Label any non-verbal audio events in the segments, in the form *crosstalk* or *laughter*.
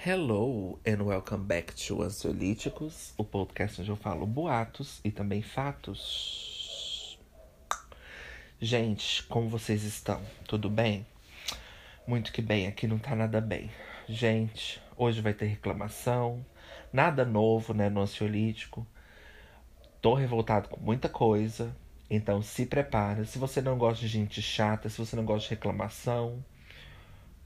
Hello and welcome back to Ansiolíticos, o podcast onde eu falo boatos e também fatos. Gente, como vocês estão? Tudo bem? Muito que bem, aqui não tá nada bem. Gente, hoje vai ter reclamação, nada novo, né, no ansiolítico. Tô revoltado com muita coisa, então se prepara. Se você não gosta de gente chata, se você não gosta de reclamação,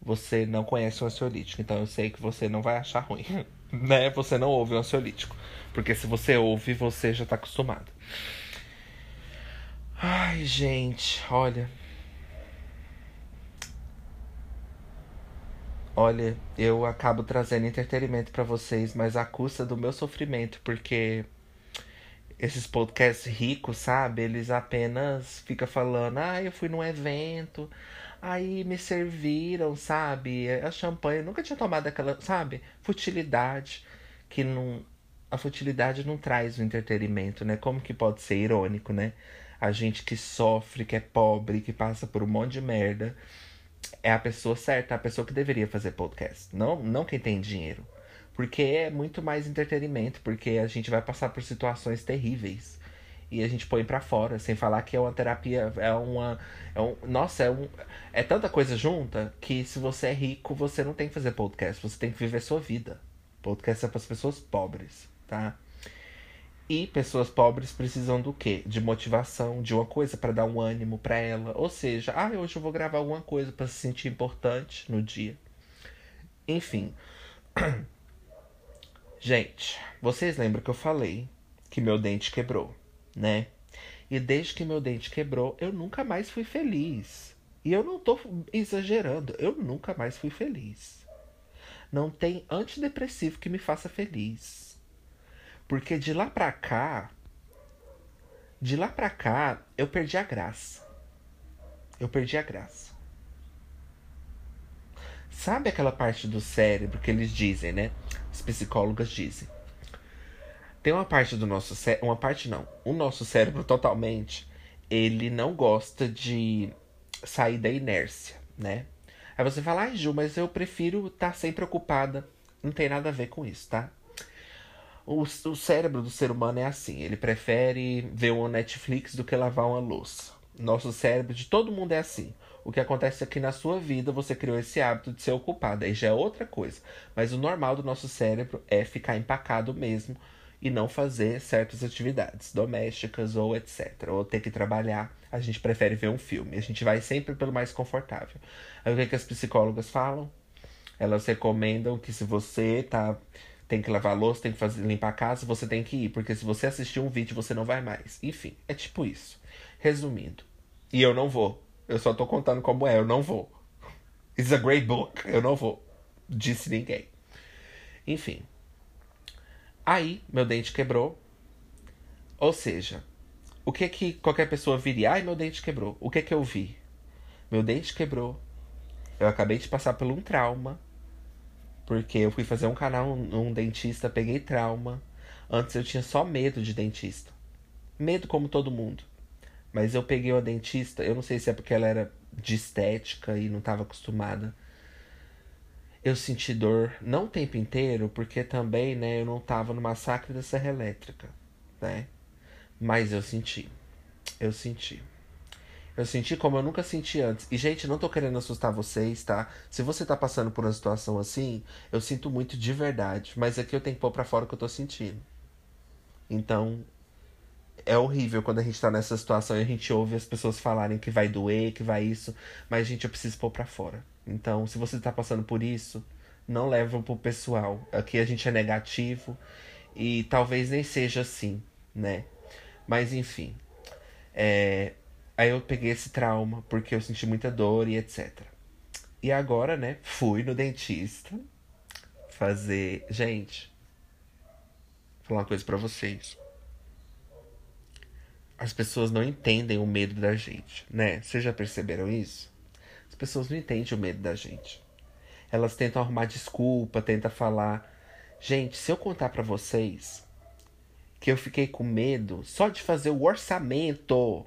você não conhece o ansiolítico. Então eu sei que você não vai achar ruim, *laughs* né? Você não ouve o ansiolítico. Porque se você ouve, você já tá acostumado. Ai, gente, olha. Olha, eu acabo trazendo entretenimento para vocês, mas à custa do meu sofrimento, porque esses podcasts ricos, sabe? Eles apenas ficam falando, ah, eu fui num evento, aí me serviram, sabe? A champanhe, nunca tinha tomado aquela, sabe? Futilidade, que não. A futilidade não traz o entretenimento, né? Como que pode ser irônico, né? A gente que sofre, que é pobre, que passa por um monte de merda, é a pessoa certa, a pessoa que deveria fazer podcast. Não, não quem tem dinheiro. Porque é muito mais entretenimento, porque a gente vai passar por situações terríveis. E a gente põe para fora, sem falar que é uma terapia, é uma. É um, nossa, é, um, é tanta coisa junta que se você é rico, você não tem que fazer podcast, você tem que viver sua vida. Podcast é para as pessoas pobres, tá? E pessoas pobres precisam do quê? De motivação, de uma coisa para dar um ânimo para ela. Ou seja, ah, hoje eu vou gravar alguma coisa para se sentir importante no dia. Enfim. *clears throat* Gente, vocês lembram que eu falei que meu dente quebrou, né? E desde que meu dente quebrou, eu nunca mais fui feliz. E eu não tô exagerando, eu nunca mais fui feliz. Não tem antidepressivo que me faça feliz. Porque de lá pra cá, de lá pra cá, eu perdi a graça. Eu perdi a graça. Sabe aquela parte do cérebro que eles dizem, né? As psicólogas dizem. Tem uma parte do nosso cérebro. Uma parte não. O nosso cérebro totalmente. Ele não gosta de sair da inércia, né? Aí você fala, ai Ju, mas eu prefiro estar tá sempre ocupada. Não tem nada a ver com isso, tá? O, o cérebro do ser humano é assim. Ele prefere ver uma Netflix do que lavar uma louça. Nosso cérebro de todo mundo é assim. O que acontece é que na sua vida você criou esse hábito de ser ocupado. Aí já é outra coisa. Mas o normal do nosso cérebro é ficar empacado mesmo e não fazer certas atividades domésticas ou etc. Ou ter que trabalhar. A gente prefere ver um filme. A gente vai sempre pelo mais confortável. Aí o que, é que as psicólogas falam? Elas recomendam que se você tá tem que lavar louça, tem que fazer, limpar a casa, você tem que ir, porque se você assistir um vídeo, você não vai mais. Enfim, é tipo isso. Resumindo, e eu não vou. Eu só tô contando como é, eu não vou. It's a great book, eu não vou. Disse ninguém. Enfim. Aí, meu dente quebrou. Ou seja, o que que qualquer pessoa viria? Ai, meu dente quebrou. O que que eu vi? Meu dente quebrou. Eu acabei de passar por um trauma. Porque eu fui fazer um canal num dentista, peguei trauma. Antes eu tinha só medo de dentista. Medo como todo mundo. Mas eu peguei uma dentista, eu não sei se é porque ela era de estética e não estava acostumada. Eu senti dor, não o tempo inteiro, porque também, né, eu não estava no massacre da serra elétrica, né? Mas eu senti. Eu senti. Eu senti como eu nunca senti antes. E, gente, não tô querendo assustar vocês, tá? Se você tá passando por uma situação assim, eu sinto muito de verdade. Mas aqui eu tenho que pôr pra fora o que eu tô sentindo. Então, é horrível quando a gente tá nessa situação e a gente ouve as pessoas falarem que vai doer, que vai isso, mas, gente, eu preciso pôr pra fora. Então, se você tá passando por isso, não leva pro pessoal. Aqui a gente é negativo e talvez nem seja assim, né? Mas, enfim. É... Aí eu peguei esse trauma porque eu senti muita dor e etc. E agora, né, fui no dentista fazer. Gente, vou falar uma coisa pra vocês as pessoas não entendem o medo da gente, né? Vocês já perceberam isso? As pessoas não entendem o medo da gente. Elas tentam arrumar desculpa, tentam falar. Gente, se eu contar para vocês que eu fiquei com medo só de fazer o orçamento,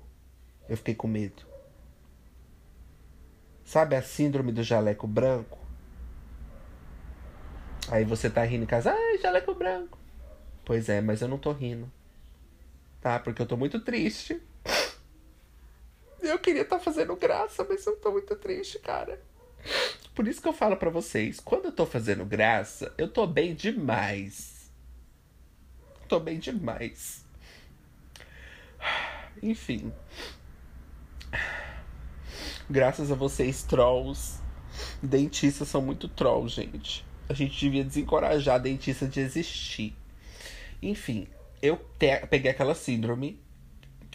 eu fiquei com medo. Sabe a síndrome do jaleco branco? Aí você tá rindo em casa, ai, jaleco branco. Pois é, mas eu não tô rindo. Tá? Porque eu tô muito triste. Eu queria estar tá fazendo graça, mas eu tô muito triste, cara. Por isso que eu falo para vocês, quando eu tô fazendo graça, eu tô bem demais. Tô bem demais. Enfim. Graças a vocês, trolls. Dentistas são muito trolls, gente. A gente devia desencorajar a dentista de existir. Enfim, eu peguei aquela síndrome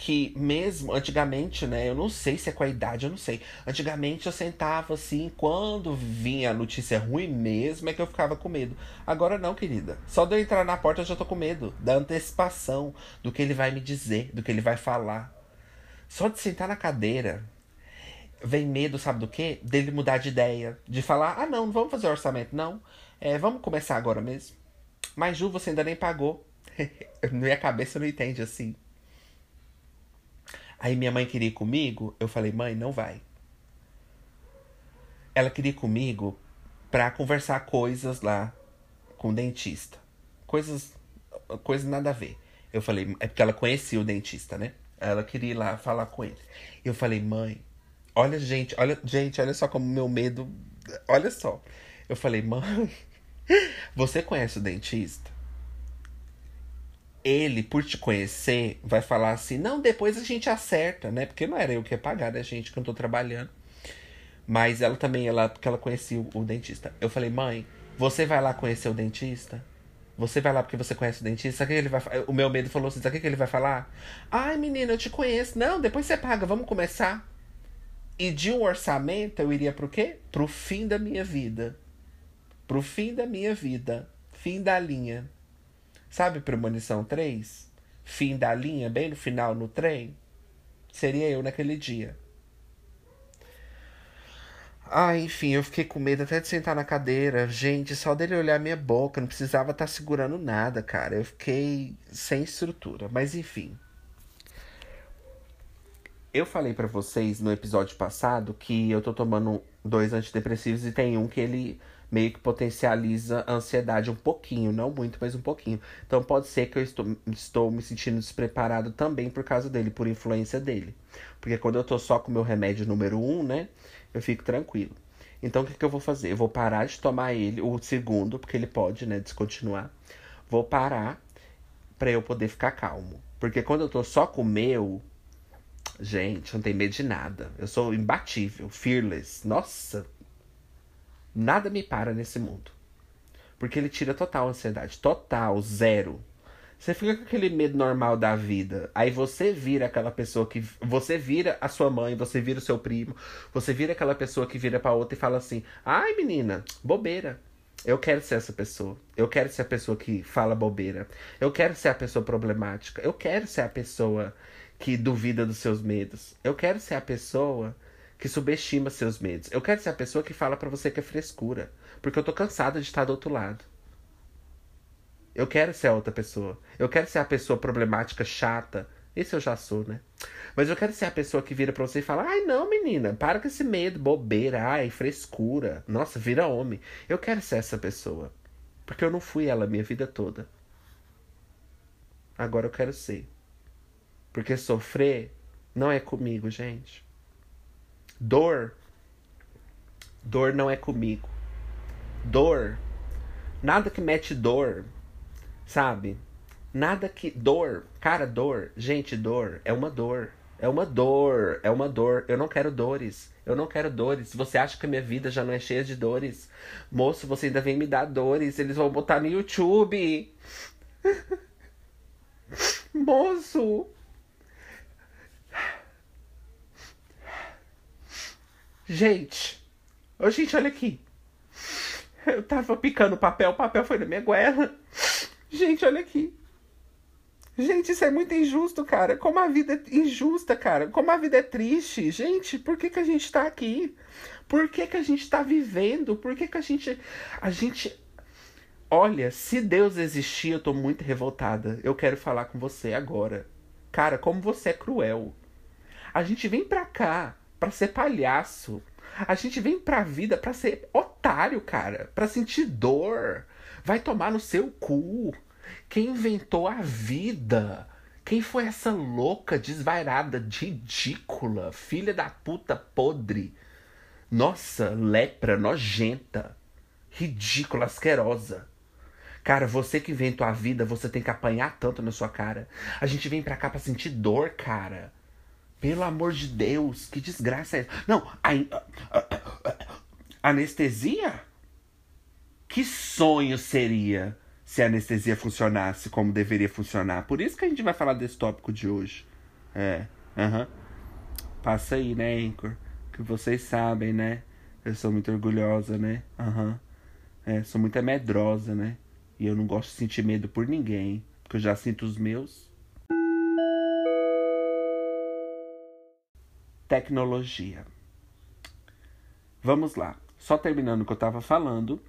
que mesmo antigamente, né, eu não sei se é com a idade, eu não sei. Antigamente eu sentava assim, quando vinha a notícia ruim mesmo, é que eu ficava com medo. Agora não, querida. Só de eu entrar na porta eu já tô com medo da antecipação do que ele vai me dizer, do que ele vai falar. Só de sentar na cadeira, vem medo, sabe do quê? Dele mudar de ideia. De falar, ah, não, não vamos fazer orçamento, não. É, vamos começar agora mesmo. Mas, Ju, você ainda nem pagou. *laughs* minha cabeça não entende assim. Aí minha mãe queria ir comigo. Eu falei, mãe, não vai. Ela queria ir comigo pra conversar coisas lá com o dentista. Coisas, coisas nada a ver. Eu falei, é porque ela conhecia o dentista, né? Ela queria ir lá falar com ele. Eu falei, mãe, Olha, gente, olha, gente, olha só como meu medo. Olha só. Eu falei, mãe, *laughs* você conhece o dentista? Ele, por te conhecer, vai falar assim: não, depois a gente acerta, né? Porque não era eu que ia pagar, né, gente, que eu tô trabalhando. Mas ela também, ela, porque ela conhecia o, o dentista. Eu falei, mãe, você vai lá conhecer o dentista? Você vai lá porque você conhece o dentista? Sabe o que ele vai O meu medo falou assim: sabe o que ele vai falar? Ai, menina, eu te conheço. Não, depois você paga, vamos começar. E de um orçamento eu iria pro quê? Pro fim da minha vida. Pro fim da minha vida. Fim da linha. Sabe Premonição 3? Fim da linha, bem no final no trem? Seria eu naquele dia. Ah, enfim, eu fiquei com medo até de sentar na cadeira. Gente, só dele olhar minha boca, não precisava estar tá segurando nada, cara. Eu fiquei sem estrutura. Mas enfim. Eu falei para vocês no episódio passado que eu tô tomando dois antidepressivos e tem um que ele meio que potencializa a ansiedade um pouquinho, não muito, mas um pouquinho. Então pode ser que eu estou, estou me sentindo despreparado também por causa dele, por influência dele. Porque quando eu tô só com o meu remédio número um, né, eu fico tranquilo. Então o que, que eu vou fazer? Eu vou parar de tomar ele, o segundo, porque ele pode, né, descontinuar. Vou parar para eu poder ficar calmo. Porque quando eu tô só com o meu, Gente, não tem medo de nada. Eu sou imbatível, fearless. Nossa, nada me para nesse mundo. Porque ele tira total ansiedade. Total, zero. Você fica com aquele medo normal da vida. Aí você vira aquela pessoa que. Você vira a sua mãe, você vira o seu primo. Você vira aquela pessoa que vira pra outra e fala assim: Ai, menina, bobeira. Eu quero ser essa pessoa. Eu quero ser a pessoa que fala bobeira. Eu quero ser a pessoa problemática. Eu quero ser a pessoa que duvida dos seus medos. Eu quero ser a pessoa que subestima seus medos. Eu quero ser a pessoa que fala para você que é frescura, porque eu tô cansada de estar do outro lado. Eu quero ser a outra pessoa. Eu quero ser a pessoa problemática, chata. Esse eu já sou, né? Mas eu quero ser a pessoa que vira pra você e fala: ai, não, menina, para com esse medo, bobeira, ai, frescura. Nossa, vira homem. Eu quero ser essa pessoa. Porque eu não fui ela minha vida toda. Agora eu quero ser. Porque sofrer não é comigo, gente. Dor. Dor não é comigo. Dor. Nada que mete dor. Sabe? Nada que. Dor. Cara, dor. Gente, dor. É uma dor. É uma dor. É uma dor. Eu não quero dores. Eu não quero dores. Você acha que a minha vida já não é cheia de dores? Moço, você ainda vem me dar dores. Eles vão botar no YouTube. *laughs* Moço. Gente, ô gente, olha aqui. Eu tava picando papel, o papel foi na minha goela. Gente, olha aqui. Gente, isso é muito injusto, cara. Como a vida é injusta, cara. Como a vida é triste. Gente, por que, que a gente tá aqui? Por que, que a gente tá vivendo? Por que, que a gente. A gente. Olha, se Deus existir, eu tô muito revoltada. Eu quero falar com você agora. Cara, como você é cruel. A gente vem pra cá para ser palhaço. A gente vem pra vida pra ser otário, cara. Pra sentir dor. Vai tomar no seu cu. Quem inventou a vida? Quem foi essa louca, desvairada, ridícula, filha da puta podre? Nossa, lepra, nojenta, ridícula, asquerosa. Cara, você que inventou a vida, você tem que apanhar tanto na sua cara. A gente vem pra cá pra sentir dor, cara. Pelo amor de Deus, que desgraça é essa? Não, a, a, a, anestesia? Que sonho seria se a anestesia funcionasse como deveria funcionar. Por isso que a gente vai falar desse tópico de hoje. É, aham. Passa aí, né, Anchor? Que vocês sabem, né? Eu sou muito orgulhosa, né? Aham. Uhum. É, sou muito medrosa, né? E eu não gosto de sentir medo por ninguém. Porque eu já sinto os meus. Tecnologia. Vamos lá. Só terminando o que eu tava falando.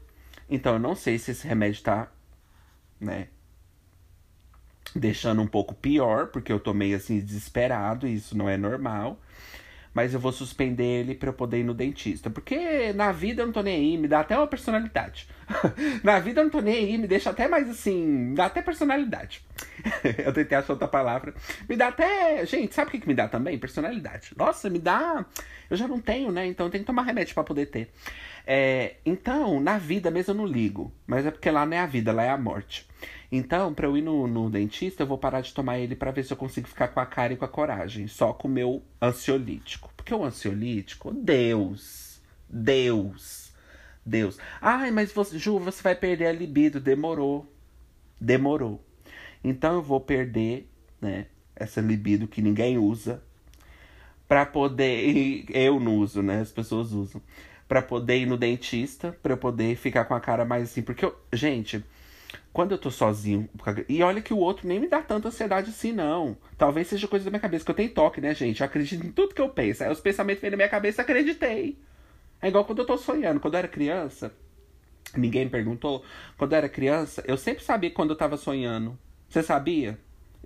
Então, eu não sei se esse remédio tá né? Deixando um pouco pior, porque eu tô meio assim desesperado, e isso não é normal. Mas eu vou suspender ele para eu poder ir no dentista. Porque na vida eu não tô nem aí, me dá até uma personalidade. *laughs* na vida eu não tô nem aí, me deixa até mais assim, dá até personalidade. *laughs* eu tentei achar outra palavra. Me dá até. Gente, sabe o que, que me dá também? Personalidade. Nossa, me dá. Eu já não tenho, né? Então eu tenho que tomar remédio para poder ter. É, então, na vida mesmo eu não ligo. Mas é porque lá não é a vida, lá é a morte. Então, pra eu ir no, no dentista, eu vou parar de tomar ele para ver se eu consigo ficar com a cara e com a coragem. Só com o meu ansiolítico. Porque o ansiolítico, Deus, Deus, Deus. Ai, mas você, Ju, você vai perder a libido. Demorou. Demorou. Então eu vou perder, né, essa libido que ninguém usa. Pra poder. *laughs* Eu não uso, né? As pessoas usam para poder ir no dentista, para eu poder ficar com a cara mais assim. Porque, eu, gente, quando eu tô sozinho. E olha que o outro nem me dá tanta ansiedade assim, não. Talvez seja coisa da minha cabeça, que eu tenho toque, né, gente? Eu acredito em tudo que eu penso. Aí os pensamentos vêm na minha cabeça, acreditei. É igual quando eu tô sonhando. Quando eu era criança, ninguém me perguntou. Quando eu era criança, eu sempre sabia quando eu tava sonhando. Você sabia?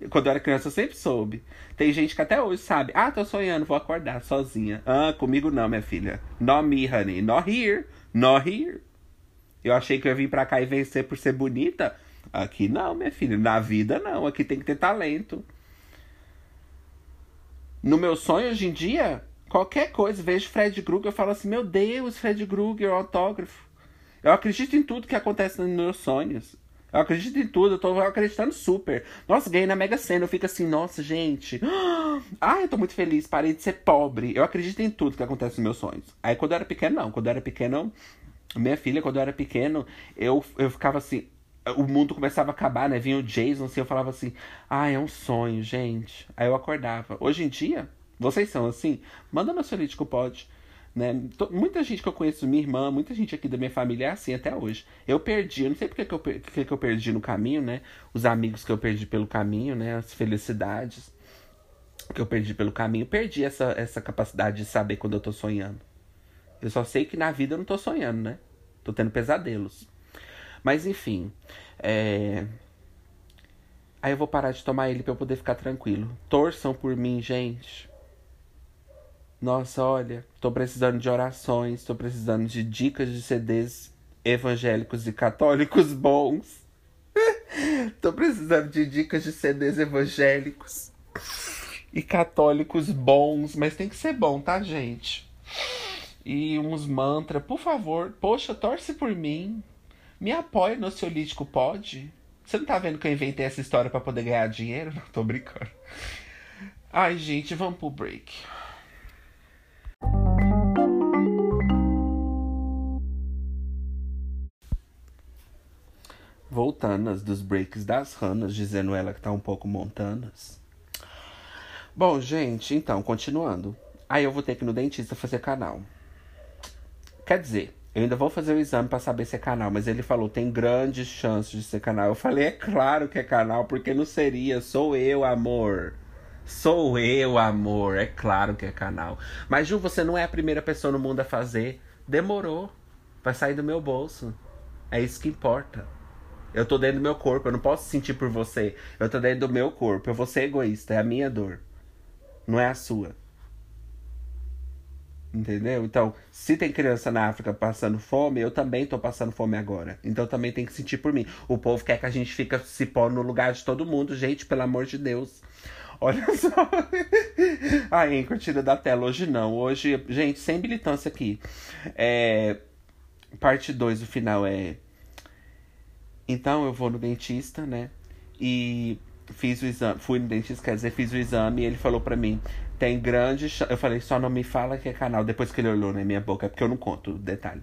Quando eu era criança, eu sempre soube. Tem gente que até hoje sabe. Ah, tô sonhando, vou acordar sozinha. Ah, comigo não, minha filha. Not me, honey. Not here. Not here. Eu achei que eu ia vir pra cá e vencer por ser bonita. Aqui não, minha filha. Na vida não. Aqui tem que ter talento. No meu sonho hoje em dia, qualquer coisa, vejo Fred Krueger, eu falo assim: Meu Deus, Fred Krueger, autógrafo. Eu acredito em tudo que acontece nos meus sonhos. Eu acredito em tudo, eu tô acreditando super. Nossa, ganhei na Mega Sena, eu fico assim, nossa, gente. *gasps* Ai, eu tô muito feliz, parei de ser pobre. Eu acredito em tudo que acontece nos meus sonhos. Aí quando eu era pequeno, não. Quando eu era pequeno, minha filha, quando eu era pequeno, eu, eu ficava assim. O mundo começava a acabar, né? Vinha o Jason, assim, eu falava assim, ah, é um sonho, gente. Aí eu acordava. Hoje em dia, vocês são assim? Manda no Solítico Pode. Né? Muita gente que eu conheço, minha irmã, muita gente aqui da minha família é assim até hoje. Eu perdi, eu não sei porque que eu, que, que eu perdi no caminho, né? Os amigos que eu perdi pelo caminho, né? As felicidades que eu perdi pelo caminho. Perdi essa, essa capacidade de saber quando eu tô sonhando. Eu só sei que na vida eu não tô sonhando, né? Tô tendo pesadelos. Mas enfim. É... Aí eu vou parar de tomar ele pra eu poder ficar tranquilo. Torçam por mim, gente. Nossa, olha, tô precisando de orações, tô precisando de dicas de CDs evangélicos e católicos bons. *laughs* tô precisando de dicas de CDs evangélicos e católicos bons, mas tem que ser bom, tá, gente? E uns mantras, por favor, poxa, torce por mim. Me apoia no Ciolítico, pode? Você não tá vendo que eu inventei essa história para poder ganhar dinheiro? *laughs* Não, tô brincando. Ai, gente, vamos pro break. Voltanas dos breaks das ranas, dizendo ela que tá um pouco montanas. Bom, gente, então, continuando. Aí eu vou ter que ir no dentista fazer canal. Quer dizer, eu ainda vou fazer o exame para saber se é canal, mas ele falou tem grandes chances de ser canal. Eu falei, é claro que é canal, porque não seria, sou eu, amor. Sou eu, amor. É claro que é canal. Mas, Ju, você não é a primeira pessoa no mundo a fazer. Demorou. Vai sair do meu bolso. É isso que importa. Eu tô dentro do meu corpo, eu não posso sentir por você. Eu tô dentro do meu corpo. Eu vou ser egoísta, é a minha dor. Não é a sua. Entendeu? Então, se tem criança na África passando fome, eu também tô passando fome agora. Então também tem que sentir por mim. O povo quer que a gente fique se pôr no lugar de todo mundo, gente, pelo amor de Deus. *laughs* Olha só. *laughs* Aí, curtida da tela. Hoje não. Hoje, gente, sem militância aqui. É... Parte 2, o final é. Então eu vou no dentista, né? E fiz o exame. Fui no dentista, quer dizer, fiz o exame e ele falou pra mim: tem grande chance. Eu falei, só não me fala que é canal. Depois que ele olhou na minha boca, é porque eu não conto o detalhe.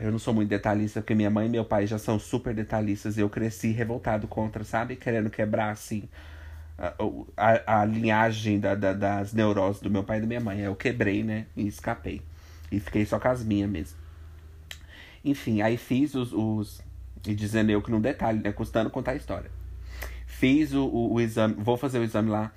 Eu não sou muito detalhista, porque minha mãe e meu pai já são super detalhistas. E eu cresci revoltado contra, sabe? Querendo quebrar, assim, a, a, a linhagem da, da, das neuroses do meu pai e da minha mãe. Eu quebrei, né? E escapei. E fiquei só com as minhas mesmo. Enfim, aí fiz os. os e dizendo eu que no detalhe, né? Custando contar a história. Fiz o, o, o exame, vou fazer o exame lá.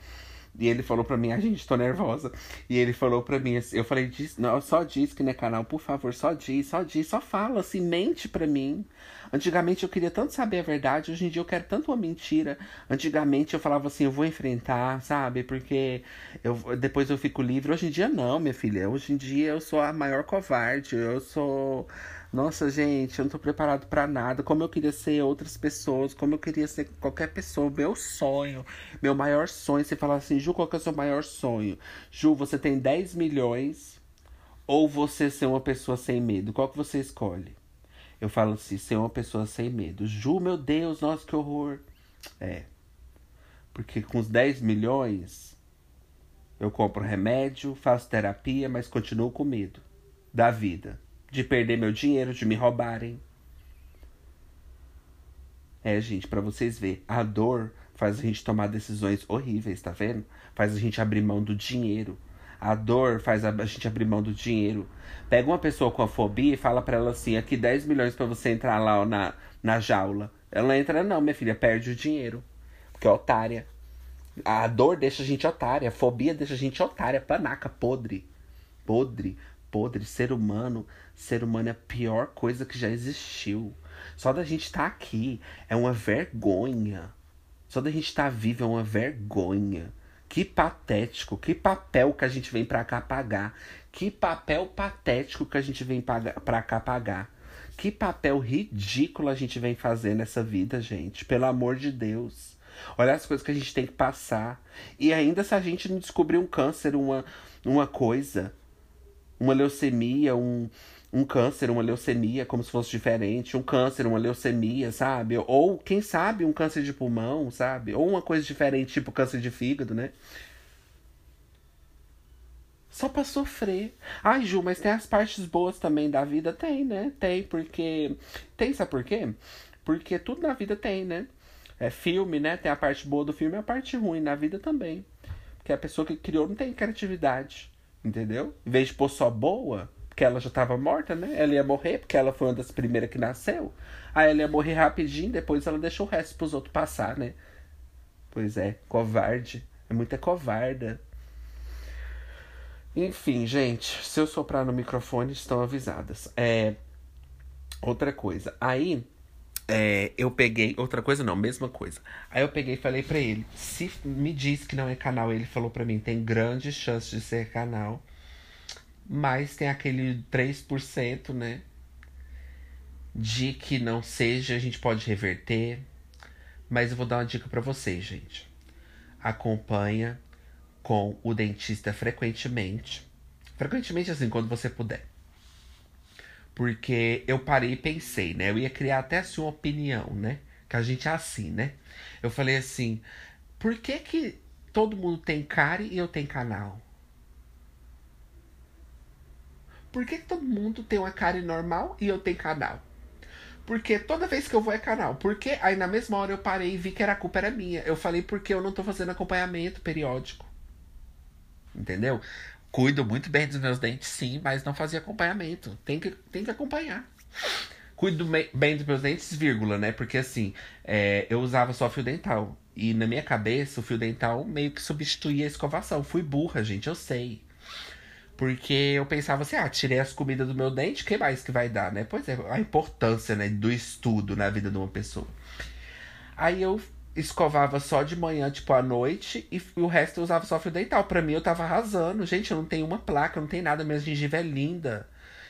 E ele falou pra mim, a gente, tô nervosa. E ele falou pra mim, assim, eu falei, diz, não, só diz que não é canal, por favor, só diz, só diz, só fala, assim, mente pra mim. Antigamente eu queria tanto saber a verdade, hoje em dia eu quero tanto uma mentira. Antigamente eu falava assim, eu vou enfrentar, sabe? Porque eu, depois eu fico livre. Hoje em dia não, minha filha. Hoje em dia eu sou a maior covarde, eu sou nossa, gente, eu não tô preparado para nada. Como eu queria ser outras pessoas, como eu queria ser qualquer pessoa. Meu sonho, meu maior sonho. Você fala assim, Ju, qual que é o seu maior sonho? Ju, você tem 10 milhões ou você ser uma pessoa sem medo? Qual que você escolhe? Eu falo assim, ser uma pessoa sem medo. Ju, meu Deus, nossa, que horror. É. Porque com os 10 milhões, eu compro remédio, faço terapia, mas continuo com medo da vida de perder meu dinheiro, de me roubarem. É, gente, para vocês verem, a dor faz a gente tomar decisões horríveis, tá vendo? Faz a gente abrir mão do dinheiro. A dor faz a gente abrir mão do dinheiro. Pega uma pessoa com a fobia e fala para ela assim: aqui 10 milhões para você entrar lá ó, na, na jaula. Ela entra, não, minha filha, perde o dinheiro. Porque é otária. A dor deixa a gente otária. A fobia deixa a gente otária. Panaca, podre. Podre podre, ser humano. Ser humano é a pior coisa que já existiu. Só da gente estar tá aqui é uma vergonha. Só da gente estar tá vivo é uma vergonha. Que patético, que papel que a gente vem pra cá pagar. Que papel patético que a gente vem pra cá pagar. Que papel ridículo a gente vem fazer nessa vida, gente. Pelo amor de Deus. Olha as coisas que a gente tem que passar. E ainda se a gente não descobrir um câncer, uma, uma coisa, uma leucemia, um, um câncer, uma leucemia, como se fosse diferente, um câncer, uma leucemia, sabe? Ou, quem sabe, um câncer de pulmão, sabe? Ou uma coisa diferente, tipo câncer de fígado, né? Só pra sofrer. Ai, Ju, mas tem as partes boas também da vida? Tem, né? Tem, porque. Tem, sabe por quê? Porque tudo na vida tem, né? É filme, né? Tem a parte boa do filme e a parte ruim na vida também. Porque a pessoa que criou não tem criatividade. Entendeu? Em vez de pôr só boa, porque ela já estava morta, né? Ela ia morrer, porque ela foi uma das primeiras que nasceu. Aí ela ia morrer rapidinho, depois ela deixou o resto pros outros passar, né? Pois é, covarde. É muita covarda. Enfim, gente, se eu soprar no microfone, estão avisadas. É. Outra coisa. Aí, é, eu peguei. Outra coisa não, mesma coisa. Aí eu peguei e falei para ele: se me diz que não é canal, ele falou para mim: tem grandes chances de ser canal. Mas tem aquele 3%, né? De que não seja, a gente pode reverter. Mas eu vou dar uma dica para vocês, gente. Acompanha com o dentista frequentemente. Frequentemente, assim, quando você puder. Porque eu parei e pensei, né? Eu ia criar até assim uma opinião, né? Que a gente é assim, né? Eu falei assim: por que que todo mundo tem cara e eu tenho canal? Por que, que todo mundo tem uma cara normal e eu tenho canal? Porque toda vez que eu vou é canal. Porque aí na mesma hora eu parei e vi que era a culpa era minha. Eu falei porque eu não tô fazendo acompanhamento periódico. Entendeu? Cuido muito bem dos meus dentes, sim, mas não fazia acompanhamento. Tem que, tem que acompanhar. Cuido bem dos meus dentes, vírgula, né? Porque assim, é, eu usava só fio dental. E na minha cabeça, o fio dental meio que substituía a escovação. Fui burra, gente, eu sei. Porque eu pensava assim, ah, tirei as comidas do meu dente, que mais que vai dar, né? Pois é, a importância, né, do estudo na vida de uma pessoa. Aí eu escovava só de manhã, tipo, à noite, e o resto eu usava só fio dental. Pra mim, eu tava arrasando. Gente, eu não tenho uma placa, não tenho nada, minha gengiva é linda.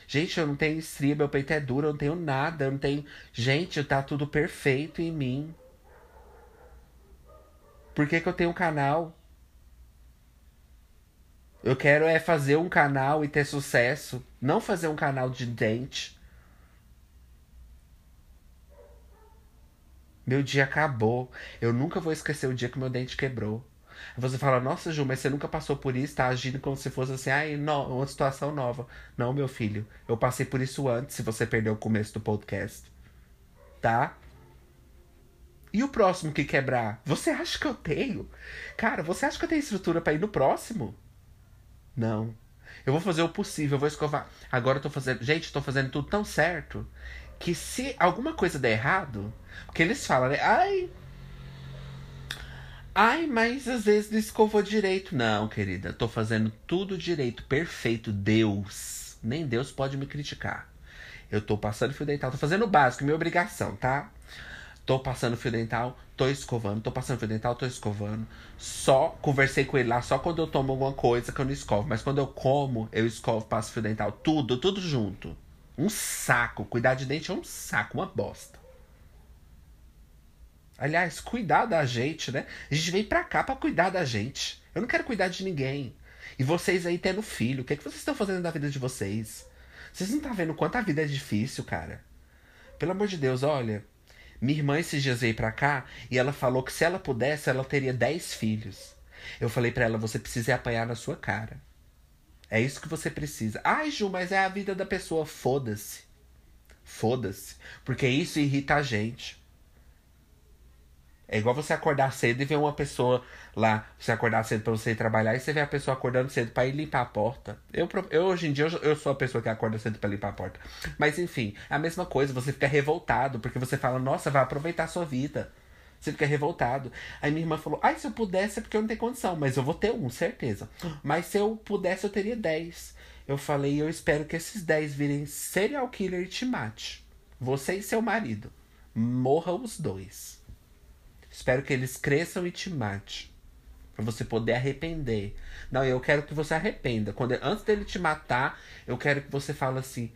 Gente, eu não tenho estria, meu peito é duro, eu não tenho nada, eu não tenho. Gente, tá tudo perfeito em mim. Por que, que eu tenho um canal? Eu quero é fazer um canal e ter sucesso, não fazer um canal de dente. Meu dia acabou. Eu nunca vou esquecer o dia que meu dente quebrou. Você fala, nossa, Ju, mas você nunca passou por isso, tá agindo como se fosse assim, ai, não, uma situação nova. Não, meu filho, eu passei por isso antes, se você perdeu o começo do podcast. Tá? E o próximo que quebrar? Você acha que eu tenho? Cara, você acha que eu tenho estrutura para ir no próximo? Não. Eu vou fazer o possível, eu vou escovar. Agora eu tô fazendo. Gente, tô fazendo tudo tão certo que se alguma coisa der errado. Porque eles falam, né? Ai. Ai, mas às vezes não escovou direito. Não, querida, tô fazendo tudo direito, perfeito. Deus. Nem Deus pode me criticar. Eu tô passando fio dental, tô fazendo o básico, minha obrigação, tá? Tô passando fio dental, tô escovando, tô passando fio dental, tô escovando. Só conversei com ele lá só quando eu tomo alguma coisa que eu não escovo. Mas quando eu como, eu escovo, passo fio dental, tudo, tudo junto. Um saco. Cuidar de dente é um saco, uma bosta. Aliás, cuidar da gente, né? A gente veio pra cá pra cuidar da gente. Eu não quero cuidar de ninguém. E vocês aí tendo filho, o que, é que vocês estão fazendo da vida de vocês? Vocês não estão tá vendo quanto a vida é difícil, cara? Pelo amor de Deus, olha. Minha irmã esses dias veio pra cá e ela falou que se ela pudesse, ela teria 10 filhos. Eu falei para ela, você precisa apanhar na sua cara. É isso que você precisa. Ai, Ju, mas é a vida da pessoa. Foda-se. Foda-se. Porque isso irrita a gente. É igual você acordar cedo e ver uma pessoa lá, você acordar cedo para você ir trabalhar e você vê a pessoa acordando cedo para ir limpar a porta. Eu, eu hoje em dia eu, eu sou a pessoa que acorda cedo para limpar a porta. Mas enfim, a mesma coisa, você fica revoltado porque você fala: "Nossa, vai aproveitar a sua vida". Você fica revoltado. Aí minha irmã falou: Ai, se eu pudesse é porque eu não tenho condição, mas eu vou ter um, certeza. Mas se eu pudesse, eu teria dez. Eu falei: Eu espero que esses dez virem serial killer e te mate. Você e seu marido. Morra os dois. Espero que eles cresçam e te mate. Pra você poder arrepender. Não, eu quero que você arrependa. Quando antes dele te matar, eu quero que você fale assim: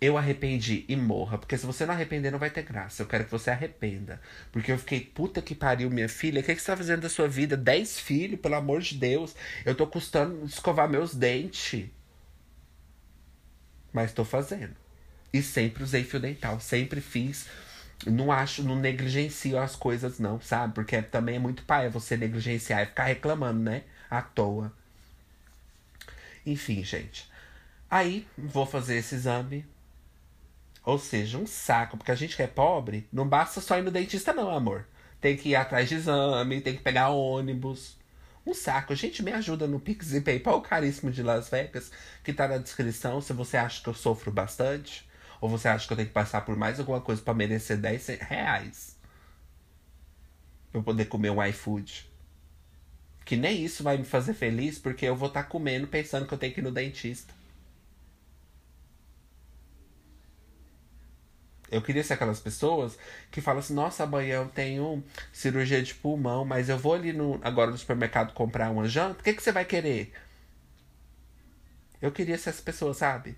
eu arrependi e morra. Porque se você não arrepender, não vai ter graça. Eu quero que você arrependa. Porque eu fiquei, puta que pariu, minha filha. O que, é que você tá fazendo da sua vida? Dez filhos, pelo amor de Deus. Eu tô custando escovar meus dentes. Mas tô fazendo. E sempre usei fio dental. Sempre fiz não acho, não negligencio as coisas, não, sabe? Porque também é muito pai você negligenciar e ficar reclamando, né? À toa. Enfim, gente. Aí vou fazer esse exame. Ou seja, um saco, porque a gente que é pobre, não basta só ir no dentista, não, amor. Tem que ir atrás de exame, tem que pegar ônibus. Um saco. Gente, me ajuda no Pix e PayPal caríssimo de Las Vegas, que tá na descrição, se você acha que eu sofro bastante. Ou você acha que eu tenho que passar por mais alguma coisa para merecer 10 reais? Pra eu poder comer um iFood. Que nem isso vai me fazer feliz, porque eu vou estar tá comendo pensando que eu tenho que ir no dentista. Eu queria ser aquelas pessoas que falam assim: nossa, amanhã eu tenho cirurgia de pulmão, mas eu vou ali no, agora no supermercado comprar uma janta. O que, que você vai querer? Eu queria ser essa pessoa, sabe?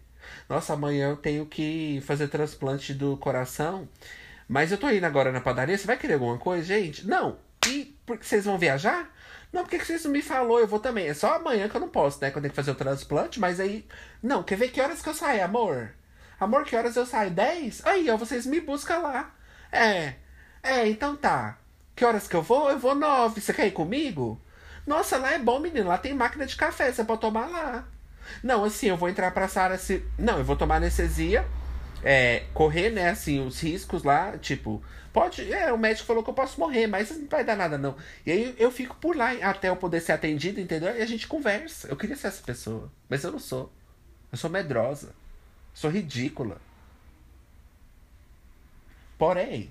Nossa, amanhã eu tenho que fazer transplante do coração. Mas eu tô indo agora na padaria. Você vai querer alguma coisa, gente? Não. E porque vocês vão viajar? Não, porque vocês não me falou, eu vou também. É só amanhã que eu não posso, né? Que eu tenho que fazer o transplante, mas aí. Não, quer ver que horas que eu saio, amor? Amor, que horas eu saio? 10? Aí, ó, vocês me buscam lá. É. É, então tá. Que horas que eu vou? Eu vou 9. Você quer ir comigo? Nossa, lá é bom, menino. Lá tem máquina de café, você pode tomar lá. Não, assim, eu vou entrar pra sala se. Não, eu vou tomar anestesia, é, correr, né, assim, os riscos lá, tipo, pode. É, o médico falou que eu posso morrer, mas não vai dar nada, não. E aí eu fico por lá até eu poder ser atendido, entendeu? E a gente conversa. Eu queria ser essa pessoa, mas eu não sou. Eu sou medrosa. Sou ridícula. Porém.